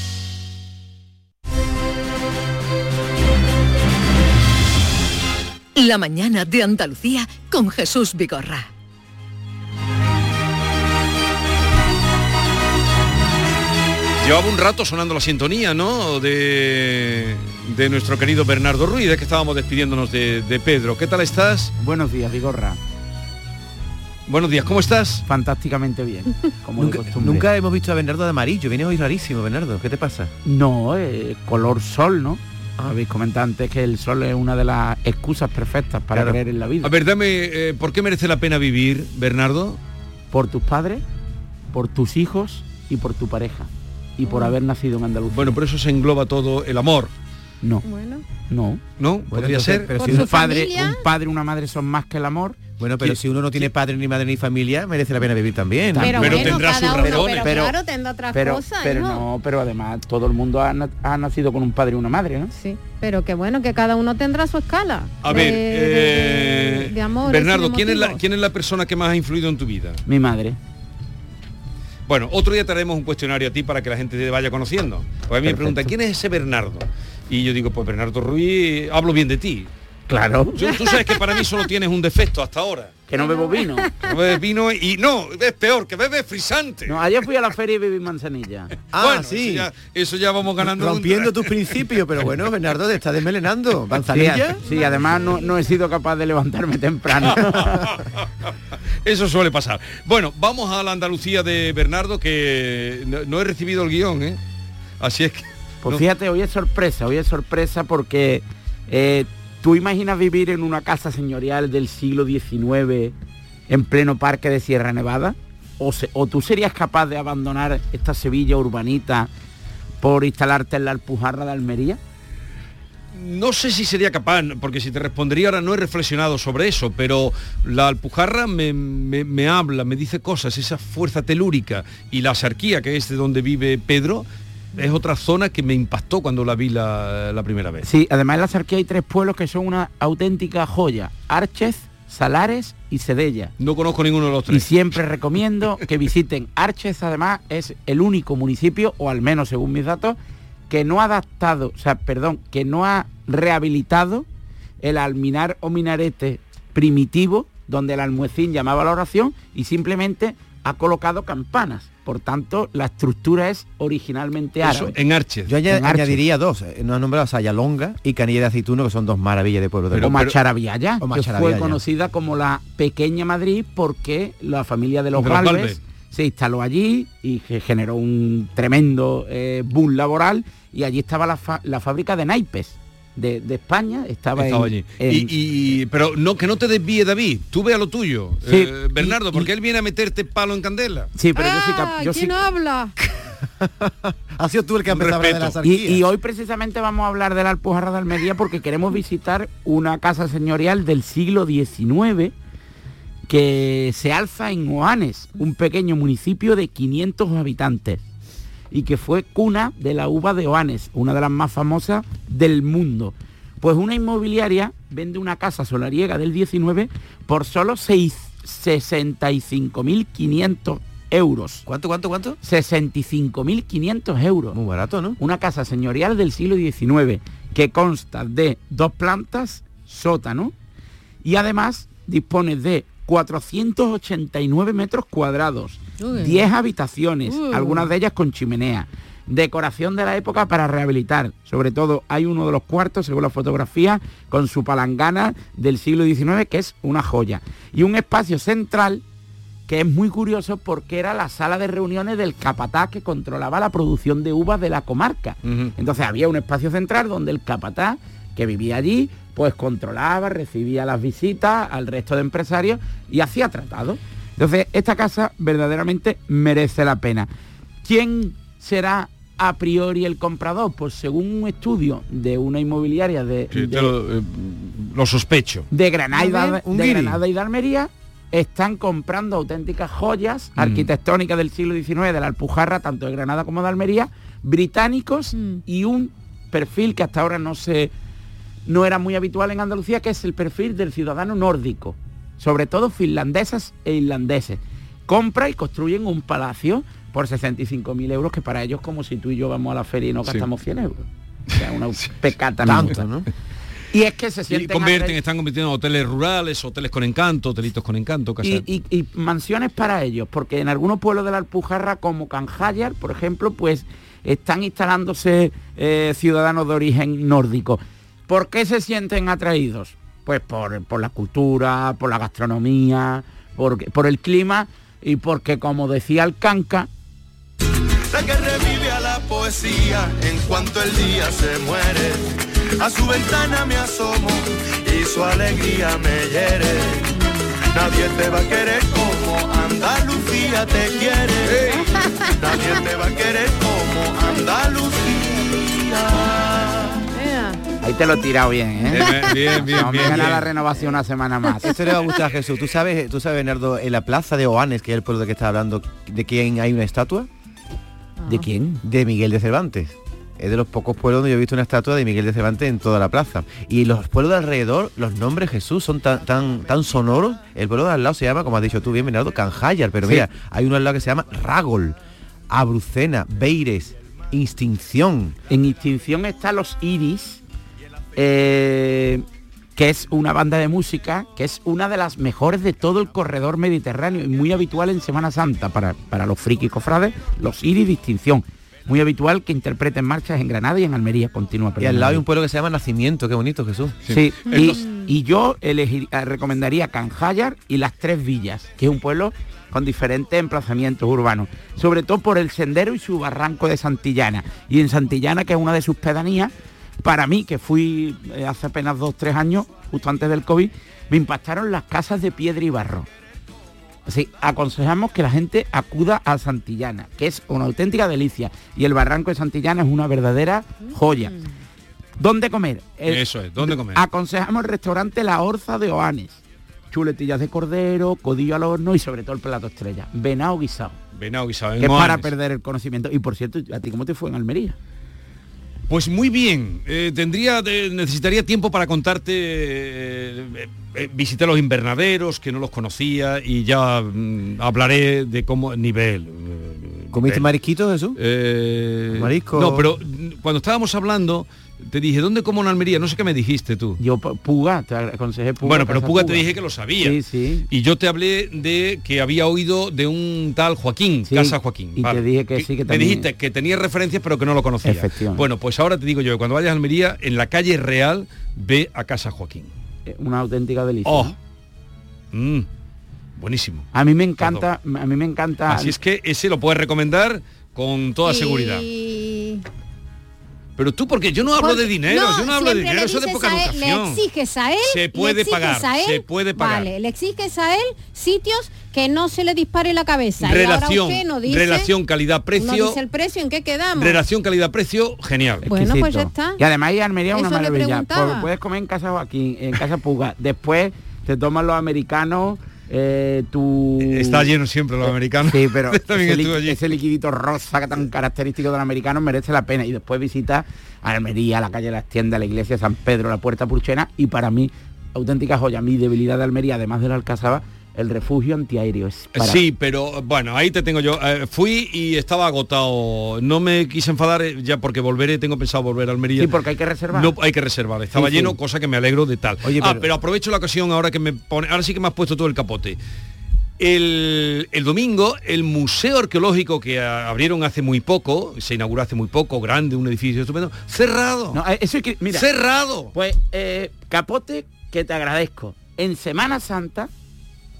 La mañana de Andalucía con Jesús Vigorra. Llevaba un rato sonando la sintonía, ¿no? De, de nuestro querido Bernardo Ruiz, de que estábamos despidiéndonos de, de Pedro. ¿Qué tal estás? Buenos días, Vigorra. Buenos días, ¿cómo estás? Fantásticamente bien, como nunca, de costumbre. nunca hemos visto a Bernardo de amarillo, vienes hoy rarísimo, Bernardo, ¿qué te pasa? No, eh, color sol, ¿no? Habéis comentado antes que el sol es una de las excusas perfectas para Claro. creer en la vida. A ver, dame, eh, ¿por qué merece la pena vivir, Bernardo? Por tus padres, por tus hijos y por tu pareja. Y por haber nacido en Andalucía. Bueno, por eso se engloba todo el amor. No, Bueno, no. ¿No? ¿Podría entonces, ser? Pero si su un padre, familia. un padre y una madre son más que el amor. Bueno, pero si uno no tiene padre ni madre ni familia, merece la pena vivir también. pero, Pero bueno, tendrá sus razones. pero, Pero- claro, tendrá otras Pero, cosas, pero no, pero además todo el mundo ha, ha nacido con un padre y una madre, ¿no? Sí, pero que bueno, que cada uno tendrá su escala. A de- ver, de- eh, de amores y Bernardo, ¿quién es, la. ¿quién es la persona que más ha influido en tu vida? Mi madre. Bueno, otro día te haremos un cuestionario a ti para que la gente te vaya conociendo. Porque a mí me preguntan, ¿quién es ese Bernardo? Y yo digo, pues Bernardo Ruiz, hablo bien de ti. Claro. Tú, tú sabes que para mí solo tienes un defecto hasta ahora. Que no bebo vino. No bebes vino y no, es peor, que bebes frisante. No, ayer fui a la feria y bebí manzanilla. Ah, bueno, sí. Eso ya, eso ya vamos ganando. un- Rompiendo tus principios, pero bueno, Bernardo, te estás desmelenando. ¿Manzanilla? Sí, sí, además no, no he sido capaz de levantarme temprano. Eso suele pasar. Bueno, vamos a la Andalucía de Bernardo, que no, no he recibido el guion, ¿eh? Así es que... Pues no- fíjate, hoy es sorpresa, hoy es sorpresa porque eh, tú imaginas vivir en una casa señorial del siglo XIX en pleno parque de Sierra Nevada? ¿O, se- o tú serías capaz de abandonar esta Sevilla urbanita por instalarte en la Alpujarra de Almería? no sé si sería capaz, porque si te respondería ahora no he reflexionado sobre eso, pero la Alpujarra me, me- me habla, me dice cosas, esa fuerza telúrica y la Sarquía, que es de donde vive Pedro, es otra zona que me impactó cuando la vi la, la primera vez. Sí, además en la Sarquía hay tres pueblos que son una auténtica joya. Arches, Salares y Sedella. No conozco ninguno de los Y tres. siempre recomiendo que visiten Arches, además es el único municipio, o al menos según mis datos, que no ha adaptado, o sea, perdón, que no ha rehabilitado el alminar o minarete primitivo, donde el almuecín llamaba la oración y simplemente ha colocado campanas. Por tanto, la estructura es originalmente Eso, árabe. en Arches. Yo aña- En Arches. añadiría dos. eh, No has nombrado Sayalonga y Canilla de Aceituno, que son dos maravillas de pueblo de o Pero, Macharabiaya, o que Macharabiaya. fue conocida como la pequeña Madrid porque la familia de los, De los Galvez, Galvez. se instaló allí y que generó un tremendo eh, boom laboral y allí estaba la fábrica de naipes de, de España, estaba, Estaba en- allí. en- Y, y- pero no que no te desvíe David, tú ve a lo tuyo, Sí, eh, Bernardo, y- porque él viene a meterte palo en candela. Sí, pero yo sí, Ah, yo sí- ¿Quién habla? Ha sido tú el que ha Un empezado a hablar de. Y, y hoy precisamente vamos a hablar de la Alpujarra de Almería porque queremos visitar una casa señorial del siglo XIX que se alza en Oanes, un pequeño municipio de 500 habitantes y que fue cuna de la uva de Oanes, una de las más famosas del mundo. Pues una inmobiliaria vende una casa solariega del 19 por solo seis- 65.500 euros. ¿Cuánto, cuánto, cuánto? 65.500 euros. Muy barato, ¿no? Una casa señorial del siglo XIX que consta de dos plantas, sótano, y además dispone de 489 metros cuadrados, Uy. 10 habitaciones, algunas de ellas con chimenea, decoración de la época para rehabilitar. Sobre todo hay uno de los cuartos, según la fotografía, con su palangana del siglo XIX, que es una joya. Y un espacio central que es muy curioso porque era la sala de reuniones del capataz que controlaba la producción de uvas de la comarca. Entonces había un espacio central donde el capataz que vivía allí, pues controlaba, recibía las visitas al resto de empresarios y hacía tratados. Entonces, esta casa verdaderamente merece la pena. ¿Quién será a priori el comprador? Pues según un estudio de una inmobiliaria de, Sí, de- lo, eh, lo sospecho. de Granada, de. Granada y de Almería están comprando auténticas joyas Mm. arquitectónicas del siglo XIX de la Alpujarra, tanto de Granada como de Almería, británicos Mm. y un perfil que hasta ahora no se no era muy habitual en Andalucía, que es el perfil del ciudadano nórdico, sobre todo finlandesas e irlandeses. Compra y construyen un palacio por 65.000 euros, que para ellos como si tú y yo vamos a la feria y nos Sí. gastamos 100 euros. O sea, una pecata Tanto. ¿no? Y es que se Y sienten convierten, atraídos- están convirtiendo en hoteles rurales, hoteles con encanto, hotelitos con encanto, casas- y, y- y mansiones para ellos, porque en algunos pueblos de la Alpujarra, como Canjayar, por ejemplo, pues están instalándose eh, ciudadanos de origen nórdico. ¿Por qué se sienten atraídos? Pues por, por la cultura, por la gastronomía, por, por el clima y porque, como decía el Canca, la que revive a la poesía en cuanto el día se muere. A su ventana me asomo y su alegría me hiere. Nadie te va a querer como Andalucía te quiere. Nadie te va a querer como Andalucía. Ahí te lo he tirado bien, ¿eh? Bien, bien, bien, la renovación una semana más. Esto le va a gustar a Jesús. ¿Tú sabes, tú sabes, Bernardo, en la plaza de Oanes, que es el pueblo de que está hablando, de quién hay una estatua? ¿De quién? De Miguel de Cervantes. Es de los pocos pueblos donde yo he visto una estatua de Miguel de Cervantes en toda la plaza. Y los pueblos de alrededor, los nombres Jesús son tan, tan, tan sonoros. El pueblo de al lado se llama, como has dicho tú bien, Bernardo, Canjayar. Pero Sí. mira, hay uno al lado que se llama Ragol, Abrucena, Beires, Instinción. En extinción está Los Iris, eh, que es una banda de música que es una de las mejores de todo el corredor mediterráneo y muy habitual en Semana Santa para, para los frikis cofrades, Los Iris de extinción. Muy habitual que interpreten marchas en Granada y en Almería. Continúa. Y al lado hay un pueblo que se llama Nacimiento. Qué bonito, Jesús. Sí, y yo elegir- eh, recomendaría Canjayar y Las Tres Villas, que es un pueblo con diferentes emplazamientos urbanos, sobre todo por el sendero y su barranco de Santillana. Y en Santillana, que es una de sus pedanías, para mí, que fui eh, hace apenas dos, tres años, justo antes del COVID, me impactaron las casas de piedra y barro. Así, aconsejamos que la gente acuda a Santillana, que es una auténtica delicia. Y el barranco de Santillana es una verdadera joya. ¿Dónde comer? El- Eso es, ¿dónde comer? Aconsejamos el restaurante La Orza de Oanes. Chuletillas de cordero, codillo al horno y sobre todo el plato estrella. Venado guisado. Venado guisado, en Que es para perder el conocimiento. Y por cierto, ¿a ti cómo te fue en Almería? Pues muy bien, eh, tendría, de- necesitaría tiempo para contarte, eh, eh, visité los invernaderos, que no los conocía, y ya mm, hablaré de cómo nivel. eh, ¿Comiste marisquitos, Jesús? Eh, Marisco. No, pero mm, cuando estábamos hablando, te dije, ¿dónde como en Almería? No sé qué me dijiste tú. Yo, Puga, te aconsejé Puga. bueno, pero Puga te dije que lo sabía. Sí, sí. Y yo te hablé de que había oído de un tal Joaquín, Sí, Casa Joaquín. y te dije que sí, que Me también- dijiste que tenía referencias pero que no lo conocía. Efectivamente. Bueno, pues ahora te digo yo, que cuando vayas a Almería, en la calle Real, ve a Casa Joaquín. Eh, Una auténtica delicia. Oh, mm, buenísimo. A mí me encanta, a mí me encanta. Así es que ese lo puedes recomendar con toda Y- seguridad. Pero tú, porque yo no hablo Porque- de dinero, yo no hablo de dinero, eso es de poca él- educación. Le exiges a él. Se puede pagar, a él, se puede pagar. Vale, le exiges a él sitios que no se le dispare la cabeza. Relación, dice, relación no calidad-precio, dice el precio, ¿en qué quedamos? relación calidad-precio, genial. Bueno, pues ya está. Y además a Almería es una maravilla. porque puedes comer en casa Joaquín, en casa Puga. Después te toman los americanos, eh, tu... Está lleno siempre los americanos. Sí, pero ese, ese liquidito rosa tan característico del americano merece la pena. Y después visitas Almería, la calle de las tiendas, la iglesia de San Pedro, la puerta Purchena y para mí, auténtica joya, mi debilidad de Almería, además de la Alcazaba, el refugio antiaéreo. Es para- Sí, pero bueno, ahí te tengo yo. Eh, fui y estaba agotado. No me quise enfadar eh, ya porque volveré, tengo pensado volver a Almería. Sí, porque hay que reservar. No, hay que reservar. Estaba Sí, sí. lleno, cosa que me alegro de tal. Oye, ah, pero- pero... aprovecho la ocasión ahora que me pone. Ahora sí que me has puesto todo el capote. El, el domingo, el Museo Arqueológico que a- abrieron hace muy poco, se inauguró hace muy poco, grande, un edificio estupendo, cerrado. No, eh, eso hay que, mira, cerrado. Pues eh, capote que te agradezco. En Semana Santa,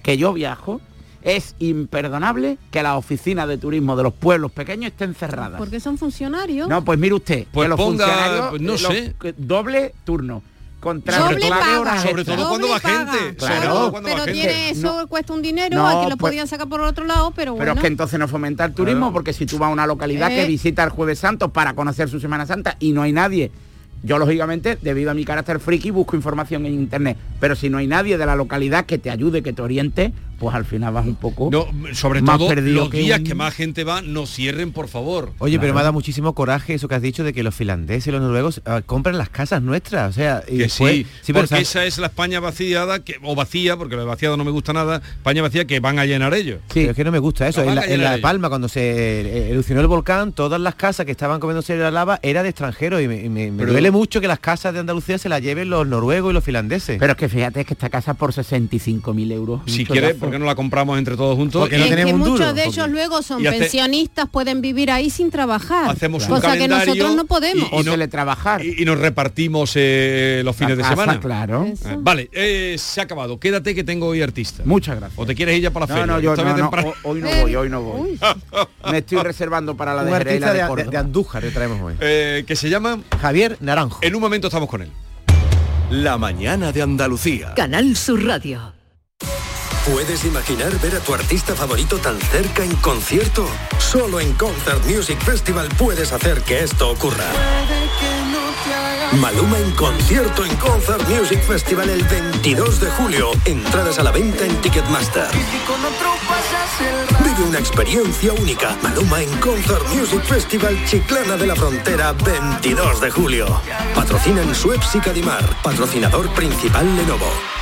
que yo viajo, es imperdonable que las oficinas de turismo de los pueblos pequeños estén cerradas. Porque son funcionarios. No, pues mire usted, Pues que los ponga, funcionarios, pues no los- sé. doble turno. Contra Sobre extras. todo cuando va gente. paga. Sobre Claro. todo cuando va pero gente. tiene eso cuesta un dinero, No, aquí lo pues- podían sacar por otro lado, pero Pero bueno. es que entonces no fomenta el turismo, Claro. porque si tú vas a una localidad Eh. que visita el Jueves Santo para conocer su Semana Santa y no hay nadie, yo lógicamente, debido a mi carácter friki, busco información en internet. Pero si no hay nadie de la localidad que te ayude, que te oriente, pues al final vas un poco No, sobre más todo perdido los que días un- que más gente va, no cierren, por favor. Oye, pero me ha dado muchísimo coraje eso que has dicho de que los finlandeses y los noruegos ah, compran las casas nuestras. O sea, y Que después- sí, porque esa es la España vaciada, que, o vacía, porque la vaciada no me gusta nada, España vacía que van a llenar ellos. Pero es que no me gusta eso. En la, en. Palma, cuando se eh, erupcionó el volcán, todas las casas que estaban comiéndose la lava era de extranjeros y me, y me- me Pero- duele mucho que las casas de Andalucía se las lleven los noruegos y los finlandeses. Pero es que fíjate que esta casa por 65.000 euros. Si quieres, chollazo. ¿por qué no la compramos entre todos juntos? Porque Y- no que tenemos muchos duro, de porque- ellos luego son y hace- pensionistas, pueden vivir ahí sin trabajar. Hacemos un cosa que nosotros no podemos. y- O no- teletrabajar. y, y nos repartimos eh, los fines de semana. Claro. Eso. Eh, Vale, eh, se ha acabado. Quédate que tengo hoy artista. Muchas gracias. ¿O te quieres ir ya para la No, feria? no, yo no, hoy no voy, hoy no voy. Me estoy reservando para la de Jerez y de de, de Andújar que traemos hoy. Eh, que se llama... Javier Naranjo. En un momento estamos con él. La mañana de Andalucía. Canal Sur Radio. ¿Puedes imaginar ver a tu artista favorito tan cerca en concierto? Solo en Concert Music Festival puedes hacer que esto ocurra. Maluma en concierto en Concert Music Festival el 22 de julio. Entradas a la venta en Ticketmaster. Vive una experiencia única. Maluma en Concert Music Festival Chiclana de la Frontera 22 de julio. Patrocinan Suez y Cadimar. Patrocinador principal Lenovo.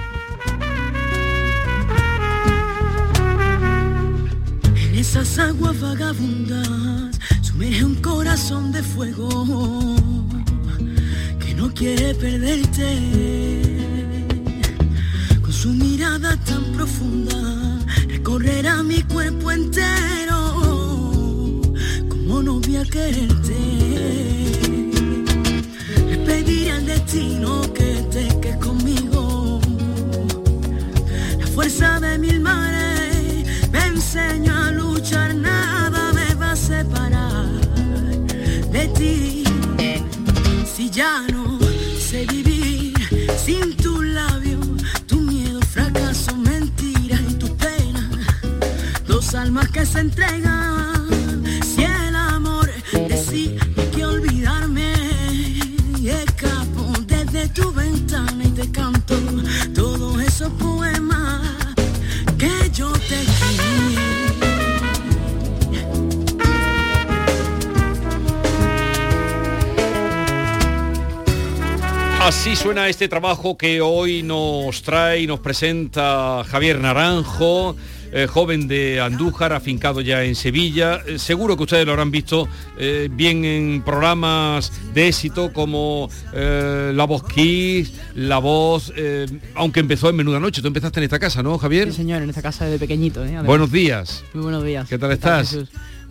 Esas aguas vagabundas sumerge un corazón de fuego que no quiere perderte. Con su mirada tan profunda recorrerá mi cuerpo entero. Como no voy a quererte? Le pediré al destino que te quedes conmigo. La fuerza de mil mares me enseña a luchar, nada me va a separar de ti. Si ya no sé vivir sin tu labio, tu miedo, fracaso, mentira y tu pena, dos almas que se entregan. Si el amor decide que olvidarme, escapo desde tu ventana y te canto todos esos poemas Así suena este trabajo que hoy nos trae y nos presenta Javier Naranjo, eh, joven de Andújar, afincado ya en Sevilla. Eh, seguro que ustedes lo habrán visto eh, bien en programas de éxito como La Voz Kiss, La Voz, aunque empezó en Menuda Noche. Tú empezaste en esta casa, ¿no, Javier? Sí, señor, en esta casa desde pequeñito. Buenos días. Muy buenos días. ¿Qué tal estás?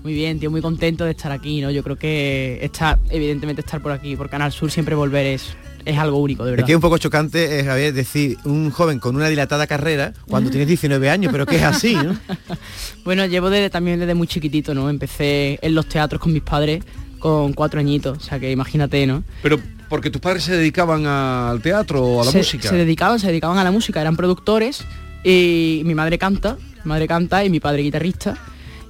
Muy bien, tío, muy contento de estar aquí, ¿no? Yo creo que estar, evidentemente estar por aquí, por Canal Sur, siempre volver es, es algo único, de Es verdad. que es un poco chocante, eh, Javier, decir un joven con una dilatada carrera cuando tienes 19 años, pero que es así, ¿no? Bueno, llevo desde, también desde muy chiquitito, ¿no? Empecé en los teatros con mis padres con cuatro añitos, o sea que imagínate, ¿no? Pero porque tus padres se dedicaban al teatro o a la se, música. Se dedicaban, se dedicaban a la música, eran productores y mi madre canta, mi madre canta y mi padre guitarrista.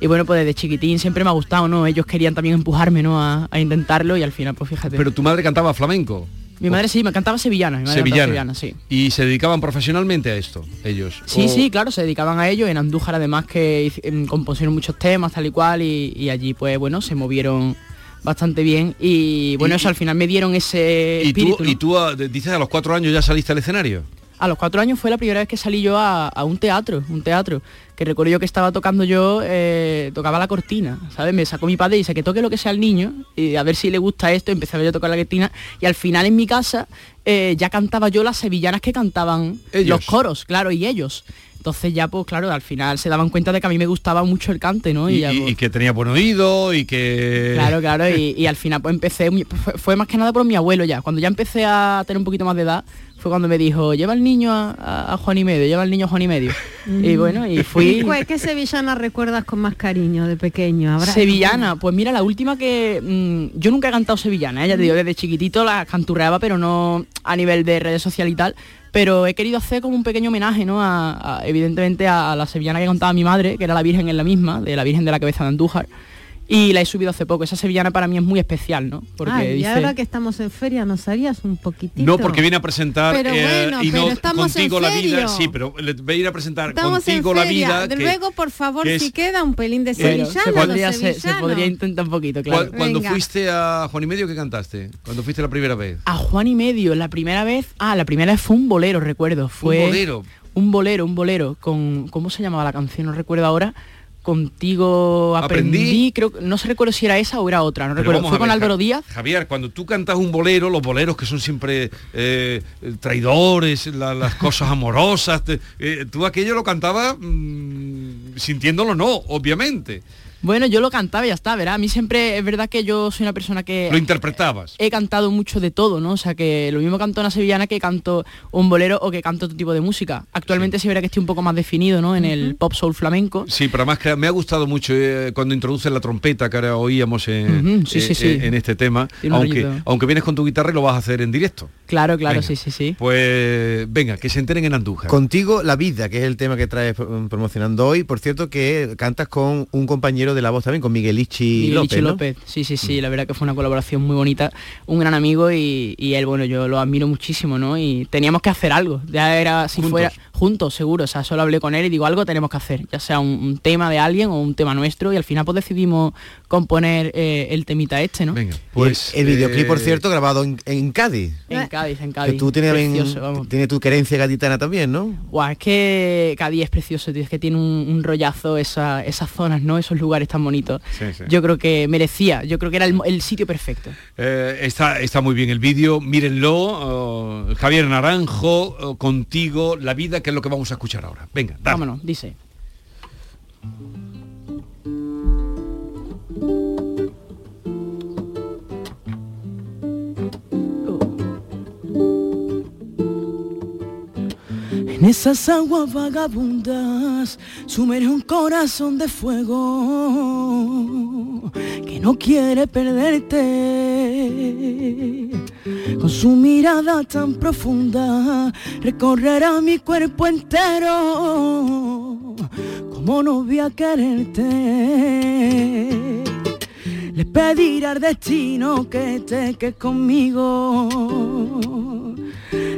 Y bueno, pues desde chiquitín siempre me ha gustado, ¿no? Ellos querían también empujarme, ¿no? A, a intentarlo y al final, pues fíjate. Pero tu madre cantaba flamenco. Mi madre sí, me cantaba sevillana. Mi madre Sevillana. sevillana, sí. Y se dedicaban profesionalmente a esto, ellos. Sí, O- sí, claro, se dedicaban a ello. En Andújar además que em, compusieron muchos temas tal y cual y, y allí pues bueno, se movieron bastante bien y bueno, Y- eso al final me dieron ese Y tú, ¿no? y tú ah, dices a los cuatro años ya saliste al escenario. A los cuatro años fue la primera vez que salí yo a, a un teatro, un teatro, que recuerdo yo que estaba tocando yo, eh, tocaba la cortina, ¿sabes? Me sacó mi padre y dice que toque lo que sea al niño y a ver si le gusta esto, empecé yo a tocar la cortina y al final en mi casa eh, ya cantaba yo las sevillanas que cantaban Ellos. los coros, claro, y ellos. Entonces ya pues claro, al final se daban cuenta de que a mí me gustaba mucho el cante, ¿no? Y, ya, y- pues, y que tenía buen oído y que... Claro, claro, y, y al final pues empecé, fue, fue más que nada por mi abuelo ya. Cuando ya empecé a tener un poquito más de edad, fue cuando me dijo, lleva al niño a, a- a Juan y medio, lleva al niño a Juan y medio. Y bueno, y fui... ¿Cuál- ¿Qué sevillana recuerdas con más cariño de pequeño? ¿Habrá Sevillana, pues mira, la última que mm, yo nunca he cantado sevillana, ¿eh? ya te digo, desde chiquitito la canturreaba, pero no a nivel de redes sociales y tal, pero he querido hacer como un pequeño homenaje, ¿no? Evidentemente a, la sevillana que contaba mi madre, que era la Virgen en la misma, de la Virgen de la Cabeza de Andújar. Y la he subido hace poco. Esa sevillana para mí es muy especial, ¿no? Porque Ay, y dice... ahora que estamos en feria, ¿nos harías un poquitito? No, porque viene a presentar Pero eh, bueno, y pero no estamos contigo en la vida. Sí, pero le voy a ir a presentar Estamos contigo en la feria. vida. De que- Luego, por favor, que es- si queda un pelín de Pero sevillano. se, podría, se- se sevillanos. podría intentar un poquito, claro. ¿Cuál- Cuando Venga. fuiste a Juan y Medio, ¿qué cantaste? Cuando fuiste la primera vez. A Juan y medio, la primera vez, ah, la primera vez fue un bolero, recuerdo. Fue bolero? Un bolero, un bolero, con, ¿cómo se llamaba la canción? No recuerdo ahora. Contigo aprendí, Aprendí. creo, que- no se recuerdo si era esa o era otra, no recuerdo. Fue con ver, Álvaro Díaz. Javier, cuando tú cantas un bolero, los boleros que son siempre eh, traidores, la- las cosas amorosas, te- eh, tú aquello lo cantabas mm, sintiéndolo no, obviamente. Bueno, yo lo cantaba y ya está, ¿verdad? A mí siempre es verdad que yo soy una persona que Lo interpretabas. he cantado mucho de todo, ¿no? O sea, que lo mismo canto una sevillana que canto un bolero o que canto otro tipo de música. Actualmente sí, verá que estoy un poco más definido, ¿no? En el pop soul flamenco. Sí, pero además que me ha gustado mucho eh, cuando introduces la trompeta que ahora oíamos en, Ujú, sí, sí, eh, sí. eh, en este tema, aunque, rollito. aunque vienes con tu guitarra y lo vas a hacer en directo. Claro, claro, Venga. sí, sí, sí. Pues venga, que se enteren en Andújar. Contigo la vida, que es el tema que traes pro- promocionando hoy. Por cierto, que cantas con un compañero de la voz también, con Miguelichi Miguelichi López. Mm. López, sí, sí, sí, la verdad que fue una colaboración muy bonita, un gran amigo y, y él, bueno, yo lo admiro muchísimo, ¿no? Y teníamos que hacer algo, ya era, si Juntos. fuera, juntos, seguro, o sea, solo hablé con él y digo, algo tenemos que hacer, ya sea un, un tema de alguien o un tema nuestro y al final pues decidimos componer eh, el temita este, ¿no? Venga, Pues el, videoclip, por eh, cierto, grabado en, en Cádiz. En Cádiz, en Que Cádiz. tú tienes, Precioso, vamos. tiene tu querencia gaditana también, ¿no? Guau, es que Cádiz es precioso, tío, es que tiene un, un rollazo esa- esas zonas, ¿no? Esos lugares tan bonitos. Sí, sí. Yo creo que merecía, yo creo que era el, el sitio perfecto. Eh, está, está muy bien el vídeo, mírenlo. oh, Javier Naranjo, oh, contigo, la vida, que es lo que vamos a escuchar ahora. Venga, dale. Vámonos, dice. En esas aguas vagabundas sumerge un corazón de fuego que no quiere perderte. Con su mirada tan profunda recorrerá mi cuerpo entero. Como no voy a quererte. Le al destino que te que conmigo.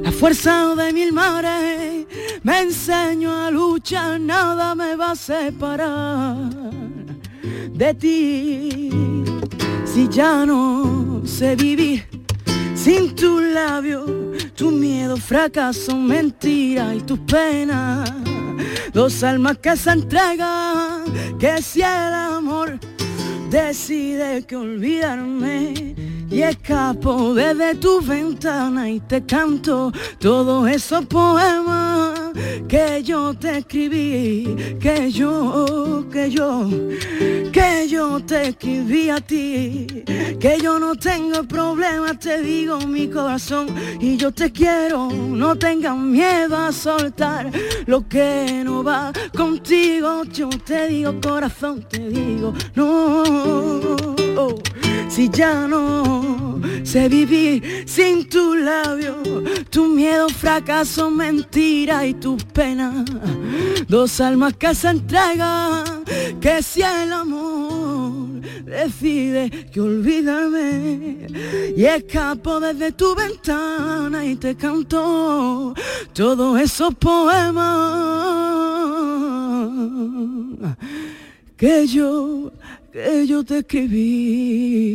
La fuerza de mil mares me enseño a luchar, nada me va a separar de ti. Si ya no sé vivir sin tus labios, tu miedo, fracaso, mentira y tus penas. Dos almas que se entregan, que si el amor decide que olvidarme y escapo desde tu ventana y te canto todos esos poemas que yo te escribí, que yo, que yo, que yo te escribí a ti, que yo no tengo problema, te digo mi corazón y yo te quiero, no tengas miedo a soltar lo que no va contigo, yo te digo corazón, te digo no. Si ya no sé vivir sin tu labio, tu miedo, fracaso, mentira y tus penas. Dos almas que se entregan, que si el amor decide que olvidarme y escapo desde tu ventana y te canto todos esos poemas que yo, que yo te escribí.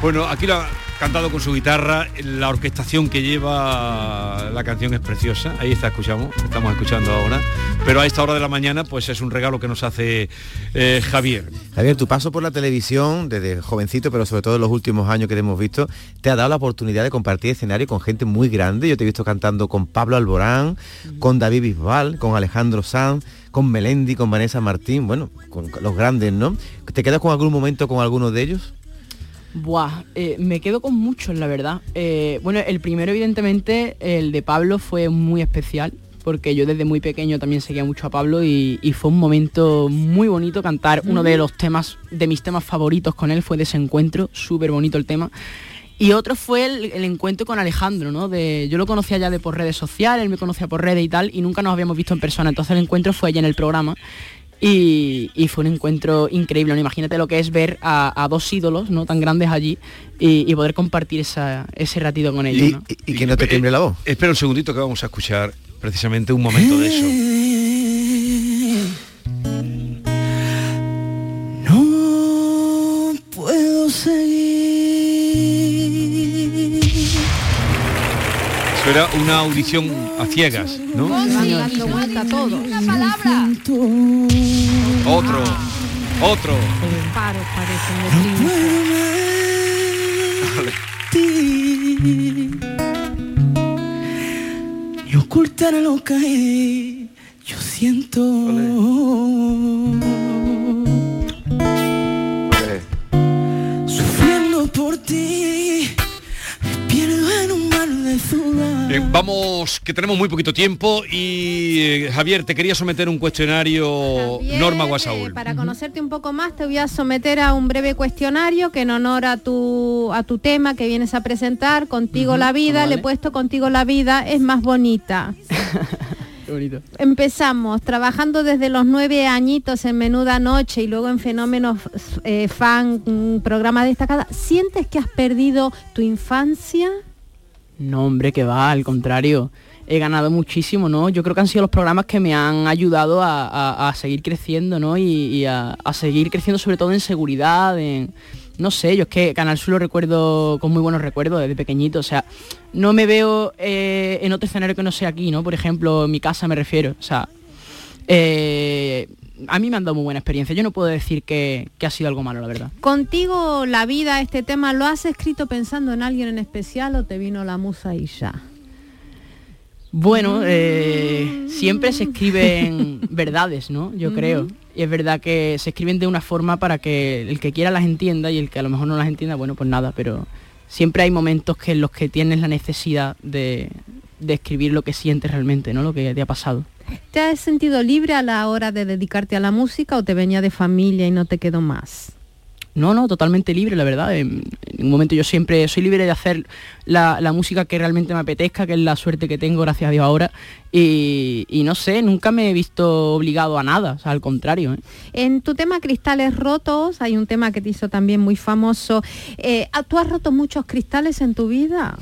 Bueno, aquí lo ha cantado con su guitarra, la orquestación que lleva la canción es preciosa, ahí está, escuchamos, estamos escuchando ahora, pero a esta hora de la mañana pues es un regalo que nos hace eh, Javier. Javier, tu paso por la televisión desde jovencito, pero sobre todo en los últimos años que te hemos visto, te ha dado la oportunidad de compartir escenario con gente muy grande. Yo te he visto cantando con Pablo Alborán, con David Bisbal, con Alejandro Sanz, con Melendi, con Vanessa Martín, bueno, con los grandes, ¿no? ¿Te quedas con algún momento con alguno de ellos? Buah, eh, me quedo con muchos, la verdad. Eh, bueno, el primero, evidentemente, el de Pablo fue muy especial, porque yo desde muy pequeño también seguía mucho a Pablo y, y fue un momento muy bonito cantar uno de los temas, de mis temas favoritos con él, fue Desencuentro, súper bonito el tema. Y otro fue el, el encuentro con Alejandro, ¿no? De, yo lo conocía ya de por redes sociales, él me conocía por redes y tal, y nunca nos habíamos visto en persona. Entonces el encuentro fue allá en el programa. Y, y fue un encuentro increíble, ¿no? Imagínate lo que es ver a, a dos ídolos, ¿no? Tan grandes allí y, y poder compartir esa, ese ratito con ellos, ¿no? Y que no te tiemble la voz. Espera un segundito que vamos a escuchar precisamente un momento de eso. No puedo seguir. Era una audición a ciegas, ¿no? dando vuelta todo. Una palabra. Otro, otro. Paro parecen de y ocultar lo que yo siento. Bien, vamos, que tenemos muy poquito tiempo y eh, Javier, te quería someter un cuestionario Norma Guasaúl. Para conocerte un poco más te voy a someter a un breve cuestionario que en honor a tu, a tu tema que vienes a presentar, Contigo la vida, le he puesto Contigo la vida es más bonita. Qué bonito. Empezamos trabajando desde los nueve añitos en Menuda Noche y luego en Fenómenos eh, Fan, un programa destacada. ¿Sientes que has perdido tu infancia? No, hombre, que va, al contrario. He ganado muchísimo, ¿no? Yo creo que han sido los programas que me han ayudado a, a- a seguir creciendo, ¿no? Y, y a, a seguir creciendo sobre todo en seguridad, en... No sé, yo es que Canal Sur lo recuerdo con muy buenos recuerdos desde pequeñito, o sea, no me veo eh, en otro escenario que no sea aquí, ¿no? Por ejemplo, en mi casa me refiero, o sea, eh, a mí me han dado muy buena experiencia, yo no puedo decir que, que ha sido algo malo, la verdad. Contigo la vida, este tema, ¿lo has escrito pensando en alguien en especial o te vino la musa y ya? Bueno, eh, siempre se escriben verdades, ¿no? Yo creo. Y es verdad que se escriben de una forma para que el que quiera las entienda y el que a lo mejor no las entienda, bueno, pues nada, pero siempre hay momentos que en los que tienes la necesidad de, de escribir lo que sientes realmente, ¿no? Lo que te ha pasado. ¿Te has sentido libre a la hora de dedicarte a la música o te venía de familia y no te quedó más? No, no, totalmente libre, la verdad. En, un momento yo siempre soy libre de hacer la música que realmente me apetezca, que es la suerte que tengo, gracias a Dios ahora. Y, y no sé, nunca me he visto obligado a nada, o sea, al contrario. ¿eh? En tu tema Cristales Rotos, hay un tema que te hizo también muy famoso. Eh, ¿Tú has roto muchos cristales en tu vida?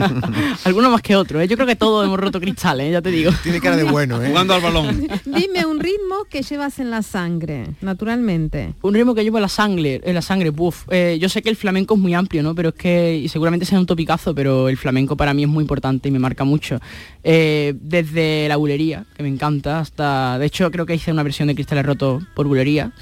Algunos más que otros, ¿eh? yo creo que todos hemos roto cristales, ¿eh? ya te digo. Tiene cara de bueno, ¿eh? Jugando al balón. Dime un ritmo que llevas en la sangre, naturalmente. Un ritmo que llevo en la sangre, en la sangre. Eh, yo sé que el flamenco es muy amplio, ¿no? Pero es que, y seguramente sea un topicazo, pero el flamenco para mí es muy importante y me marca mucho. Eh, desde la bulería, que me encanta, hasta, de hecho creo que hice una versión de Cristales Rotos por bulería,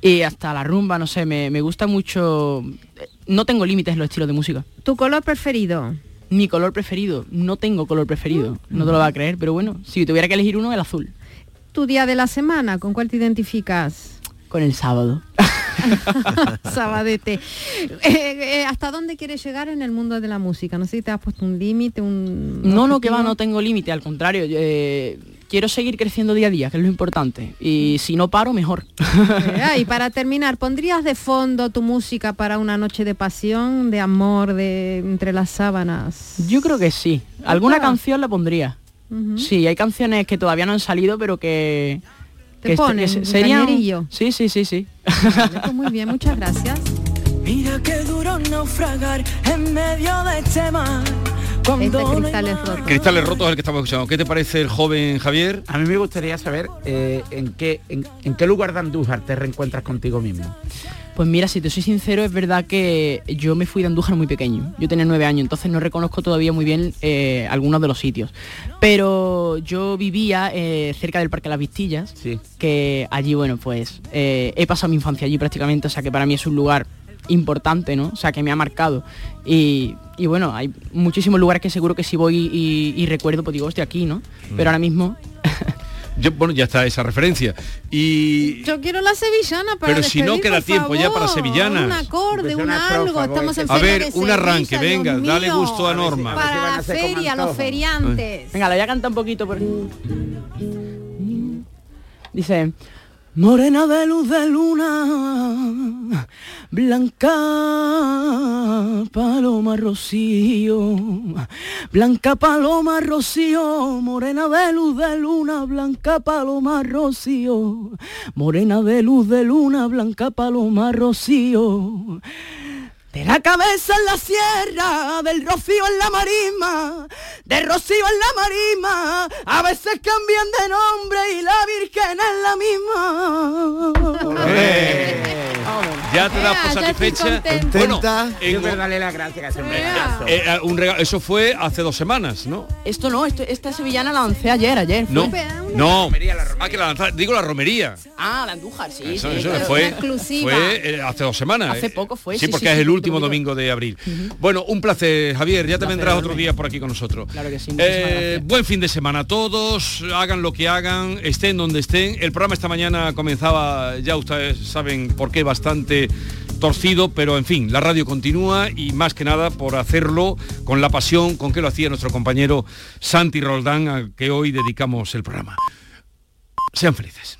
y hasta la rumba, no sé, me, me gusta mucho. eh, No tengo límites en los estilos de música. ¿Tu color preferido? Mi color preferido, no tengo color preferido, no te lo vas a creer, pero bueno, si tuviera que elegir uno, el azul, ¿Tu día de la semana? ¿Con cuál te identificas? con el sábado. Sabadete. Eh, eh, ¿Hasta dónde quieres llegar en el mundo de la música? No sé si te has puesto un límite, un... No, no, que va, no tengo límite, al contrario. eh, quiero seguir creciendo día a día, que es lo importante. Y si no paro, mejor. Eh, y para terminar, ¿pondrías de fondo tu música para una noche de pasión, de amor, de entre las sábanas? Yo creo que sí. Alguna canción la pondría. Ujú. Sí, hay canciones que todavía no han salido, pero que... Te que ponen que se- un. Sí, sí, sí, sí. Vale, pues muy bien, muchas gracias. Mira qué duro naufragar en medio de este mar. Cuando Este cristales rotos. Cristales rotos es el que estamos escuchando. ¿Qué te parece el joven Javier? A mí me gustaría saber eh, en, qué, en, en qué lugar de Andújar te reencuentras contigo mismo. Pues mira, si te soy sincero, es verdad que yo me fui de Andújar muy pequeño. Yo tenía nueve años, entonces no reconozco todavía muy bien eh, algunos de los sitios. Pero yo vivía eh, cerca del Parque Las Vistillas, que allí, bueno, pues eh, he pasado mi infancia allí prácticamente, o sea que para mí es un lugar importante, ¿no? O sea, que me ha marcado. Y, y bueno, hay muchísimos lugares que seguro que si voy y, y recuerdo, pues digo, hostia, aquí, ¿no? Pero ahora mismo... Yo, bueno, ya está esa referencia. Y Yo quiero la sevillana para Pero si no queda tiempo ya para sevillanas. Un acorde, Empecé un una algo. estrofa, Estamos en a ver, de un arranque, Sevilla, venga, dale gusto a Norma. Para la feria, los feriantes. Venga, la voy a cantar un poquito. Por... Dice... Morena de luz de luna, blanca paloma. rocío, blanca paloma rocío, morena de luz de luna, blanca paloma rocío, morena de luz de luna, blanca paloma rocío. De la cabeza en la sierra, del rocío en la marisma, de rocío en la marisma, a veces cambian de nombre y la Virgen es la misma. Ya te das por satisfecha. Bueno, en- Siempre darle las gracias eh, eh, un regalo- eso fue hace dos semanas, ¿no? Esto no, esto- esta sevillana la lancé ayer, ayer. No, fue. no. Ah, que la lanza- digo la romería. Ah, la Andújar, sí. Eso, sí, eso pero fue, exclusiva. fue eh, hace dos semanas. Hace eh. poco fue, Sí, sí, porque sí, es sí, el por último domingo de abril. Bueno, un placer, Javier. Ya te vendrás otro día por aquí con nosotros. Claro que sí, Eh, buen fin de semana a todos. Hagan lo que hagan, estén donde estén. El programa esta mañana comenzaba, ya ustedes saben por qué, bastante torcido, pero en fin, la radio continúa y más que nada por hacerlo con la pasión con que lo hacía nuestro compañero Santi Roldán, al que hoy dedicamos el programa. Sean felices.